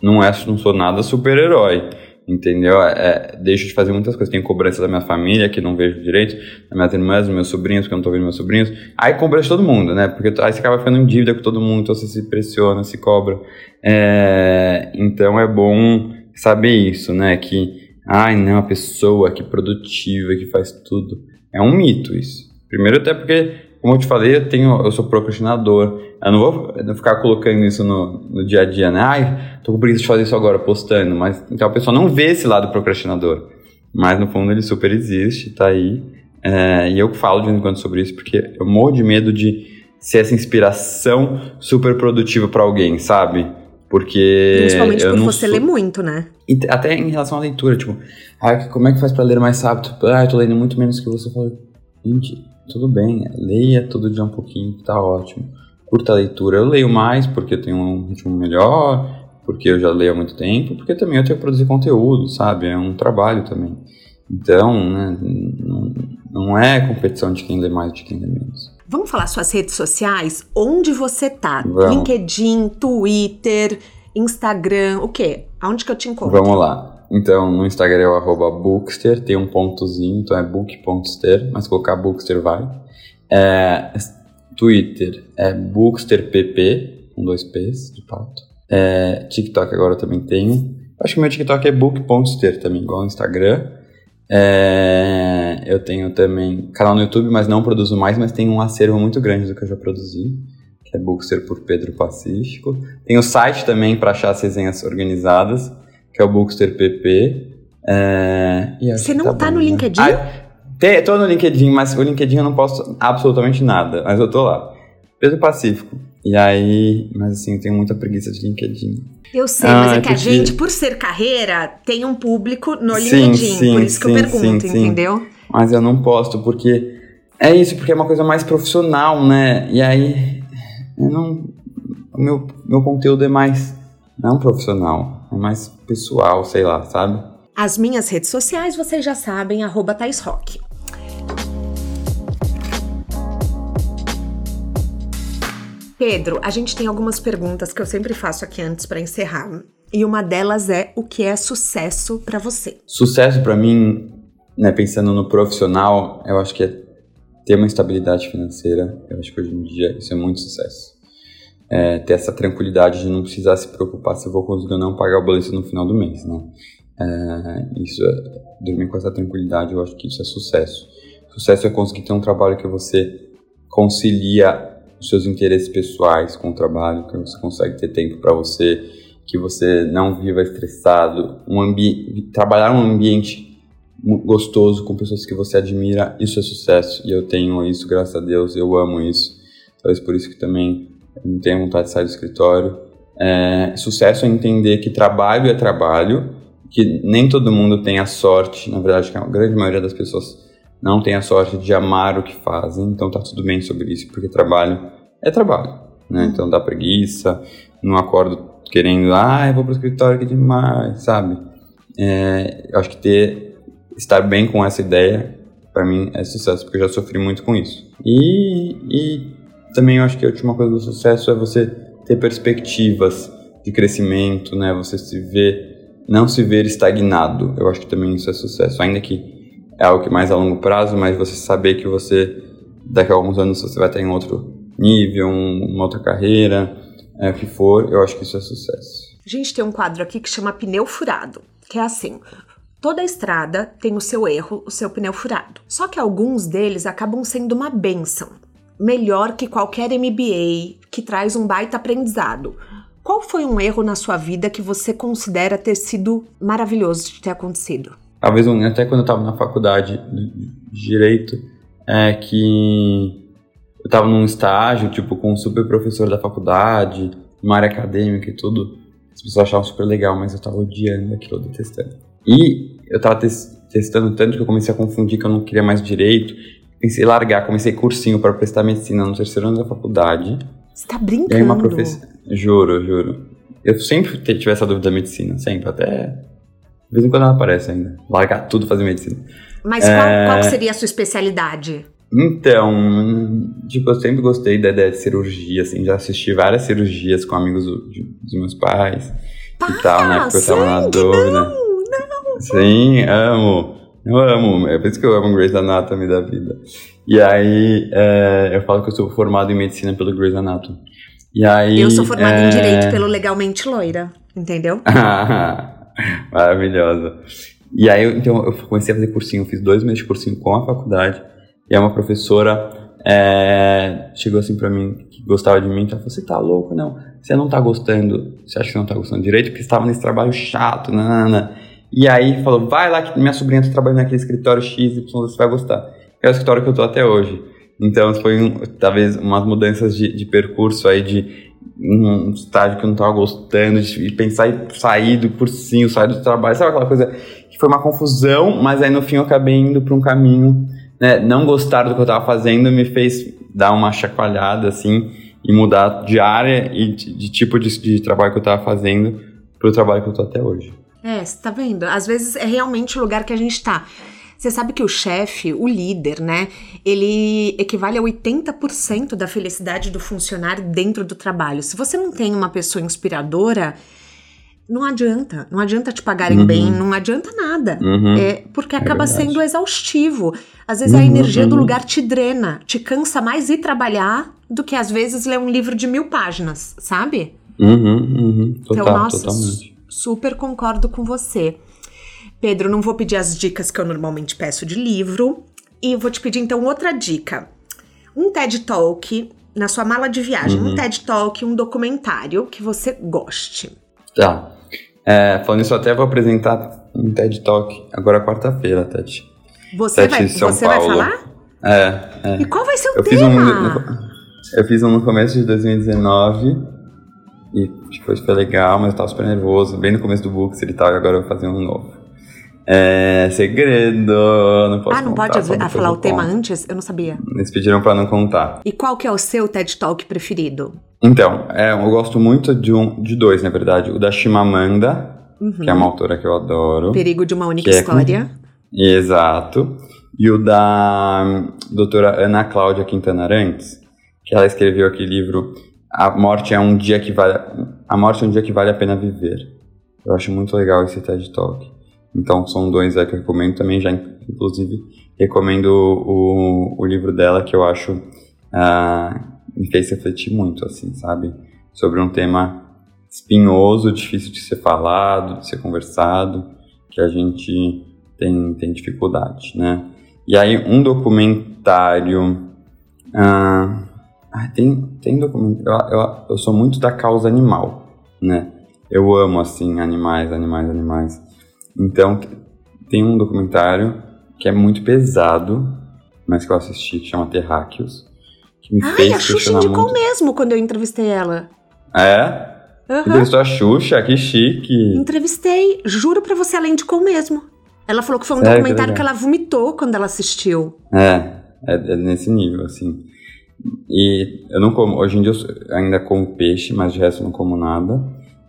não é, não sou nada super-herói entendeu? É, deixo de fazer muitas coisas. Tenho cobrança da minha família, que não vejo direito, das minhas irmãs, dos meus sobrinhos, que eu não tô vendo meus sobrinhos. Aí cobrança de todo mundo, né? Porque aí você acaba ficando em dívida com todo mundo, então você se pressiona, se cobra. É, então é bom saber isso, né? Que, ai, não, a pessoa que produtiva, que faz tudo. É um mito isso. Primeiro até porque como eu te falei, eu, tenho, eu sou procrastinador. Eu não vou ficar colocando isso no, no dia a dia, né? Ai, tô com preguiça de fazer isso agora, postando. Mas então a pessoa não vê esse lado procrastinador. Mas no fundo ele super existe, tá aí. É, e eu falo de vez em quando sobre isso porque eu morro de medo de ser essa inspiração super produtiva para alguém, sabe? Porque. Principalmente por você sou... ler muito, né? Até em relação à leitura, tipo, ah, como é que faz para ler mais rápido? Ah, eu tô lendo muito menos que você. Fala, gente, tudo bem, leia todo dia um pouquinho, tá ótimo. Curta a leitura, eu leio mais porque eu tenho um ritmo melhor, porque eu já leio há muito tempo, porque também eu tenho que produzir conteúdo, sabe? É um trabalho também. Então, né, não, não é competição de quem lê mais de quem lê menos. Vamos falar suas redes sociais? Onde você tá? Vamos. LinkedIn, Twitter, Instagram, o quê? Aonde que eu te encontro? Vamos lá. Então, no Instagram é o arroba bookster, tem um pontozinho, então é book.ster, mas colocar bookster vai. É, Twitter é booksterpp, com dois P's de pato. É, TikTok agora eu também tenho. Acho que meu TikTok é book.ster também, igual no Instagram. É, eu tenho também canal no YouTube, mas não produzo mais, mas tenho um acervo muito grande do que eu já produzi, que é Bookster por Pedro Pacífico. Tem o site também para achar as resenhas organizadas, que é o Bookster PP. É, Você não tá, tá no né? LinkedIn? Ah, te, tô no LinkedIn, mas o LinkedIn eu não posto absolutamente nada, mas eu tô lá. Pedro Pacífico. E aí, mas assim, eu tenho muita preguiça de LinkedIn. Eu sei, ah, mas é que a gente, por ser carreira, tem um público no LinkedIn. Sim, por isso sim, que eu pergunto, entendeu? Mas eu não posto, porque é isso, porque é uma coisa mais profissional, né? E aí, eu não. O meu, meu conteúdo é mais. Não profissional, é mais pessoal, sei lá, sabe? As minhas redes sociais vocês já sabem, arroba Rock. Pedro, a gente tem algumas perguntas que eu sempre faço aqui antes para encerrar. E uma delas é o que é sucesso para você? Sucesso para mim, né, pensando no profissional, eu acho que é ter uma estabilidade financeira. Eu acho que hoje em dia isso é muito sucesso. É, ter essa tranquilidade de não precisar se preocupar se eu vou conseguir ou não pagar o boleto no final do mês, né? É, isso, é, dormir com essa tranquilidade, eu acho que isso é sucesso. Sucesso é conseguir ter um trabalho que você concilia os seus interesses pessoais com o trabalho, que você consegue ter tempo para você, que você não viva estressado, um trabalhar um ambiente gostoso com pessoas que você admira, isso é sucesso e eu tenho isso, graças a Deus, eu amo isso. Talvez por isso que também não tenho vontade de sair do escritório. É, sucesso é entender que trabalho é trabalho, que nem todo mundo tem a sorte, na verdade, que a grande maioria das pessoas não tem a sorte de amar o que fazem, então tá tudo bem sobre isso, porque trabalho é trabalho, né? Uhum. Então dá preguiça, não acordo querendo, ah, eu vou pro escritório que demais, sabe? É, eu acho que ter, estar bem com essa ideia, para mim é sucesso, porque eu já sofri muito com isso. E, e também eu acho que a última coisa do sucesso é você ter perspectivas de crescimento, né? Você se ver, não se ver estagnado. Eu acho que também isso é sucesso, ainda que é algo que mais a longo prazo, mas você saber que você daqui a alguns anos você vai estar em outro nível, um, uma outra carreira, é, o que for, eu acho que isso é sucesso. A gente tem um quadro aqui que chama pneu furado, que é assim. Toda estrada tem o seu erro, o seu pneu furado. Só que alguns deles acabam sendo uma benção. Melhor que qualquer MBA, que traz um baita aprendizado. Qual foi um erro na sua vida que você considera ter sido maravilhoso de ter acontecido? Talvez até quando eu estava na faculdade de Direito, é que eu estava num estágio, tipo, com um super professor da faculdade, uma área acadêmica e tudo. As pessoas achavam super legal, mas eu estava odiando aquilo, detestando. E eu estava testando tanto que eu comecei a confundir que eu não queria mais direito. Pensei em largar, comecei cursinho para prestar medicina no terceiro ano da faculdade. Você tá brincando? E aí uma professora... Juro, juro. Eu sempre tive essa dúvida da medicina, sempre, até... De vez em quando ela aparece ainda. Largar tudo fazer medicina. Mas é... qual, qual seria a sua especialidade? Então, tipo, eu sempre gostei da ideia de cirurgia, assim, já assisti várias cirurgias com amigos do, de, dos meus pais Pá, e tal, né? Porque eu tava na dúvida. Não, não. Sim, amo. Eu amo, é por isso que eu amo Grey's Anatomy da vida. E aí, é, eu falo que eu sou formado em medicina pelo Grey's Anatomy. E aí, eu sou formada é... em direito pelo Legalmente Loira, entendeu? Maravilhosa. E aí, então, eu comecei a fazer cursinho, fiz dois meses de cursinho com a faculdade. E aí uma professora é, chegou assim para mim, que gostava de mim, ela falou, você tá louco? Não, você não tá gostando, você acha que não tá gostando direito? Porque você estava nesse trabalho chato, nanana. E aí falou, vai lá que minha sobrinha tá trabalhando naquele escritório X, você vai gostar. É o escritório que eu tô até hoje. Então foi um, talvez umas mudanças de, de percurso aí de um estágio que eu não estava gostando, de pensar em sair do cursinho, sair do trabalho, sabe aquela coisa que foi uma confusão, mas aí no fim eu acabei indo para um caminho né, não gostar do que eu estava fazendo me fez dar uma chacoalhada assim e mudar de área e de, de tipo de, de, trabalho que eu estava fazendo para o trabalho que eu estou até hoje. É, você tá vendo? Às vezes é realmente o lugar que a gente está. Você sabe que o chefe, o líder, né, ele equivale a 80% da felicidade do funcionário dentro do trabalho. Se você não tem uma pessoa inspiradora, não adianta. Não adianta te pagarem Uhum. bem, não adianta nada. Uhum. É porque acaba verdade. sendo exaustivo. Às vezes a Uhum, energia do uhum. lugar te drena, te cansa mais ir trabalhar do que às vezes ler um livro de mil páginas, sabe? Uhum, uhum. Total, então, nossa, totalmente. super concordo com você. Pedro, não vou pedir as dicas que eu normalmente peço de livro. E vou te pedir então outra dica. Um TED Talk na sua mala de viagem, Uhum. um TED Talk, um documentário que você goste. Tá. É, falando isso, eu até vou apresentar um TED Talk agora quarta-feira, Tati. Você TED vai, São você vai Paulo. falar? É, é. E qual vai ser o Eu fiz, um, tema? eu fiz um no começo de 2019 e tipo, foi legal, mas eu tava super nervoso. Bem no começo do Books ele tava, agora eu vou fazer um novo. É segredo, não posso ah, não contar, pode falar o tema antes? Eu não sabia. Eles pediram pra não contar. E qual que é o seu TED Talk preferido? Então, é, eu gosto muito de, um, de dois, na verdade. O da Chimamanda, que é uma autora que eu adoro. Perigo de uma única é com- história. Exato. E o da hum, doutora Ana Cláudia Quintana Arantes, que ela escreveu aquele livro A Morte é um dia que vale A Morte é um dia que vale a pena viver. Eu acho muito legal esse TED Talk. Então são dois aí que eu recomendo também já inclusive recomendo o, o livro dela que eu acho ah, me fez refletir muito assim, sabe? Sobre um tema espinhoso, difícil de ser falado, de ser conversado, que a gente tem, tem dificuldade, né? E aí, um documentário. ah, ah, tem, tem documentário. Eu, eu, eu sou muito da causa animal, né? Eu amo, assim, animais, animais, animais. Então, tem um documentário que é muito pesado, mas que eu assisti, que chama Terráqueos, que me Ai, fez a Xuxa indicou muito. mesmo quando eu entrevistei ela. É? Aham. Entrevistou a Xuxa, que chique. Entrevistei, juro pra você, ela indicou mesmo. Ela falou que foi um Sério? Que documentário que, legal. ela vomitou quando ela assistiu. É, é, é nesse nível, assim. E eu não como, hoje em dia eu ainda como peixe, mas de resto eu não como nada.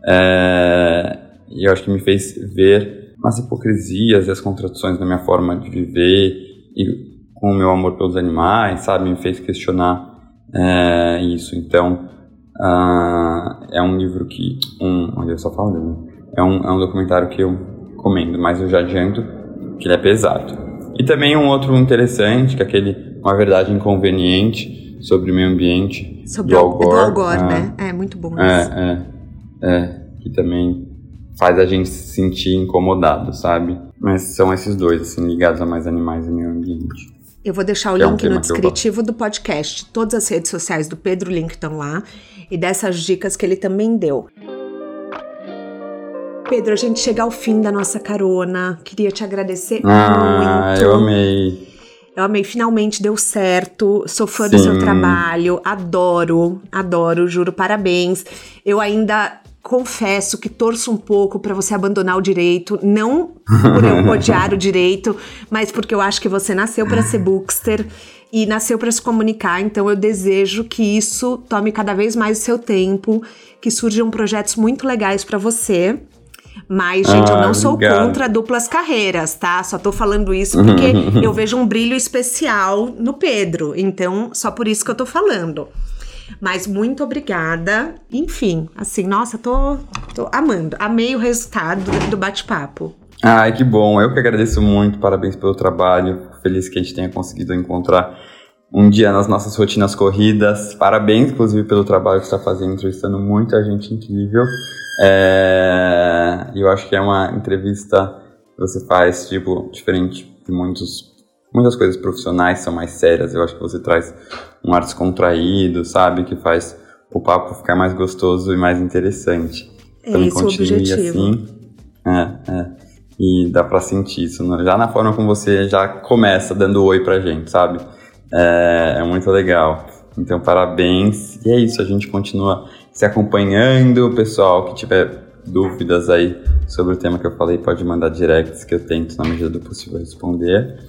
É, e eu acho que me fez ver as hipocrisias e as contradições na minha forma de viver e com o meu amor pelos animais, sabe? Me fez questionar é, isso. Então, ah, é um livro que. Um, olha, eu só falo dele. É um, é um documentário que eu comendo, mas eu já adianto que ele é pesado. E também um outro interessante, que é aquele Uma Verdade Inconveniente sobre o Meio Ambiente, Sobre do o Al Gore. do Al Gore, Ah, né? É muito bom isso. É, é, é, que também faz a gente se sentir incomodado, sabe? Mas são esses dois, assim, ligados a mais animais e meio ambiente. Eu vou deixar o É um link no tema que eu descritivo do podcast. Todas as redes sociais do Pedro Link estão lá. E dessas dicas que ele também deu. Pedro, a gente chega ao fim da nossa carona. Queria te agradecer Ah, muito. eu amei. Eu amei, finalmente deu certo. Sou fã do Sim. seu trabalho, adoro, adoro, juro, parabéns. Eu ainda confesso que torço um pouco pra você abandonar o direito, não por eu odiar o direito, mas porque eu acho que você nasceu pra ser bookster e nasceu pra se comunicar, então eu desejo que isso tome cada vez mais o seu tempo, que surjam projetos muito legais pra você. Mas, gente, eu Ah, não sou obrigado. contra duplas carreiras, tá? Só tô falando isso porque eu vejo um brilho especial no Pedro. Então, só por isso que eu tô falando. Mas muito obrigada. Enfim, assim, nossa, tô, tô amando. Amei o resultado do- bate-papo. Ai, que bom. Eu que agradeço muito. Parabéns pelo trabalho. Feliz que a gente tenha conseguido encontrar um dia nas nossas rotinas corridas. Parabéns, inclusive, pelo trabalho que você está fazendo, entrevistando muita gente incrível. É, eu acho que é uma entrevista que você faz, tipo, diferente de muitos, muitas coisas profissionais são mais sérias. Eu acho que você traz um ar descontraído, sabe? Que faz o papo ficar mais gostoso e mais interessante. É Também esse o continue objetivo. assim. É, é. E dá pra sentir isso. né? Já na forma como você já começa dando oi pra gente, sabe? É, é muito legal. Então, parabéns. E é isso, a gente continua se acompanhando. O pessoal que tiver dúvidas aí sobre o tema que eu falei, pode mandar directs que eu tento, na medida do possível, responder.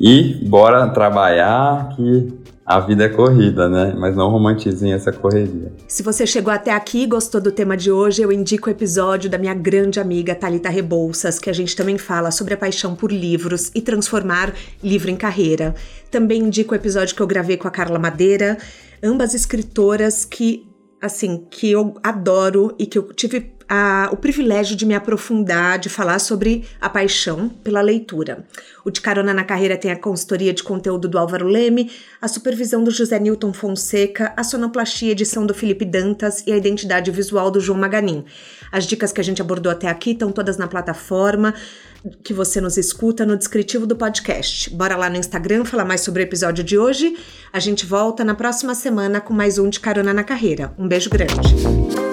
E bora trabalhar que a vida é corrida, né? Mas não romantizem essa correria. Se você chegou até aqui e gostou do tema de hoje, eu indico o episódio da minha grande amiga Talita Rebouças, que a gente também fala sobre a paixão por livros e transformar livro em carreira. Também indico o episódio que eu gravei com a Carla Madeira, ambas escritoras que assim, que eu adoro e que eu tive a, o privilégio de me aprofundar, de falar sobre a paixão pela leitura. O De Carona na Carreira tem a consultoria de conteúdo do Álvaro Leme, a supervisão do José Newton Fonseca, a sonoplastia edição do Felipe Dantas e a identidade visual do João Maganin. As dicas que a gente abordou até aqui estão todas na plataforma que você nos escuta no descritivo do podcast. Bora lá no Instagram falar mais sobre o episódio de hoje. A gente volta na próxima semana com mais um de Carona na Carreira. Um beijo grande.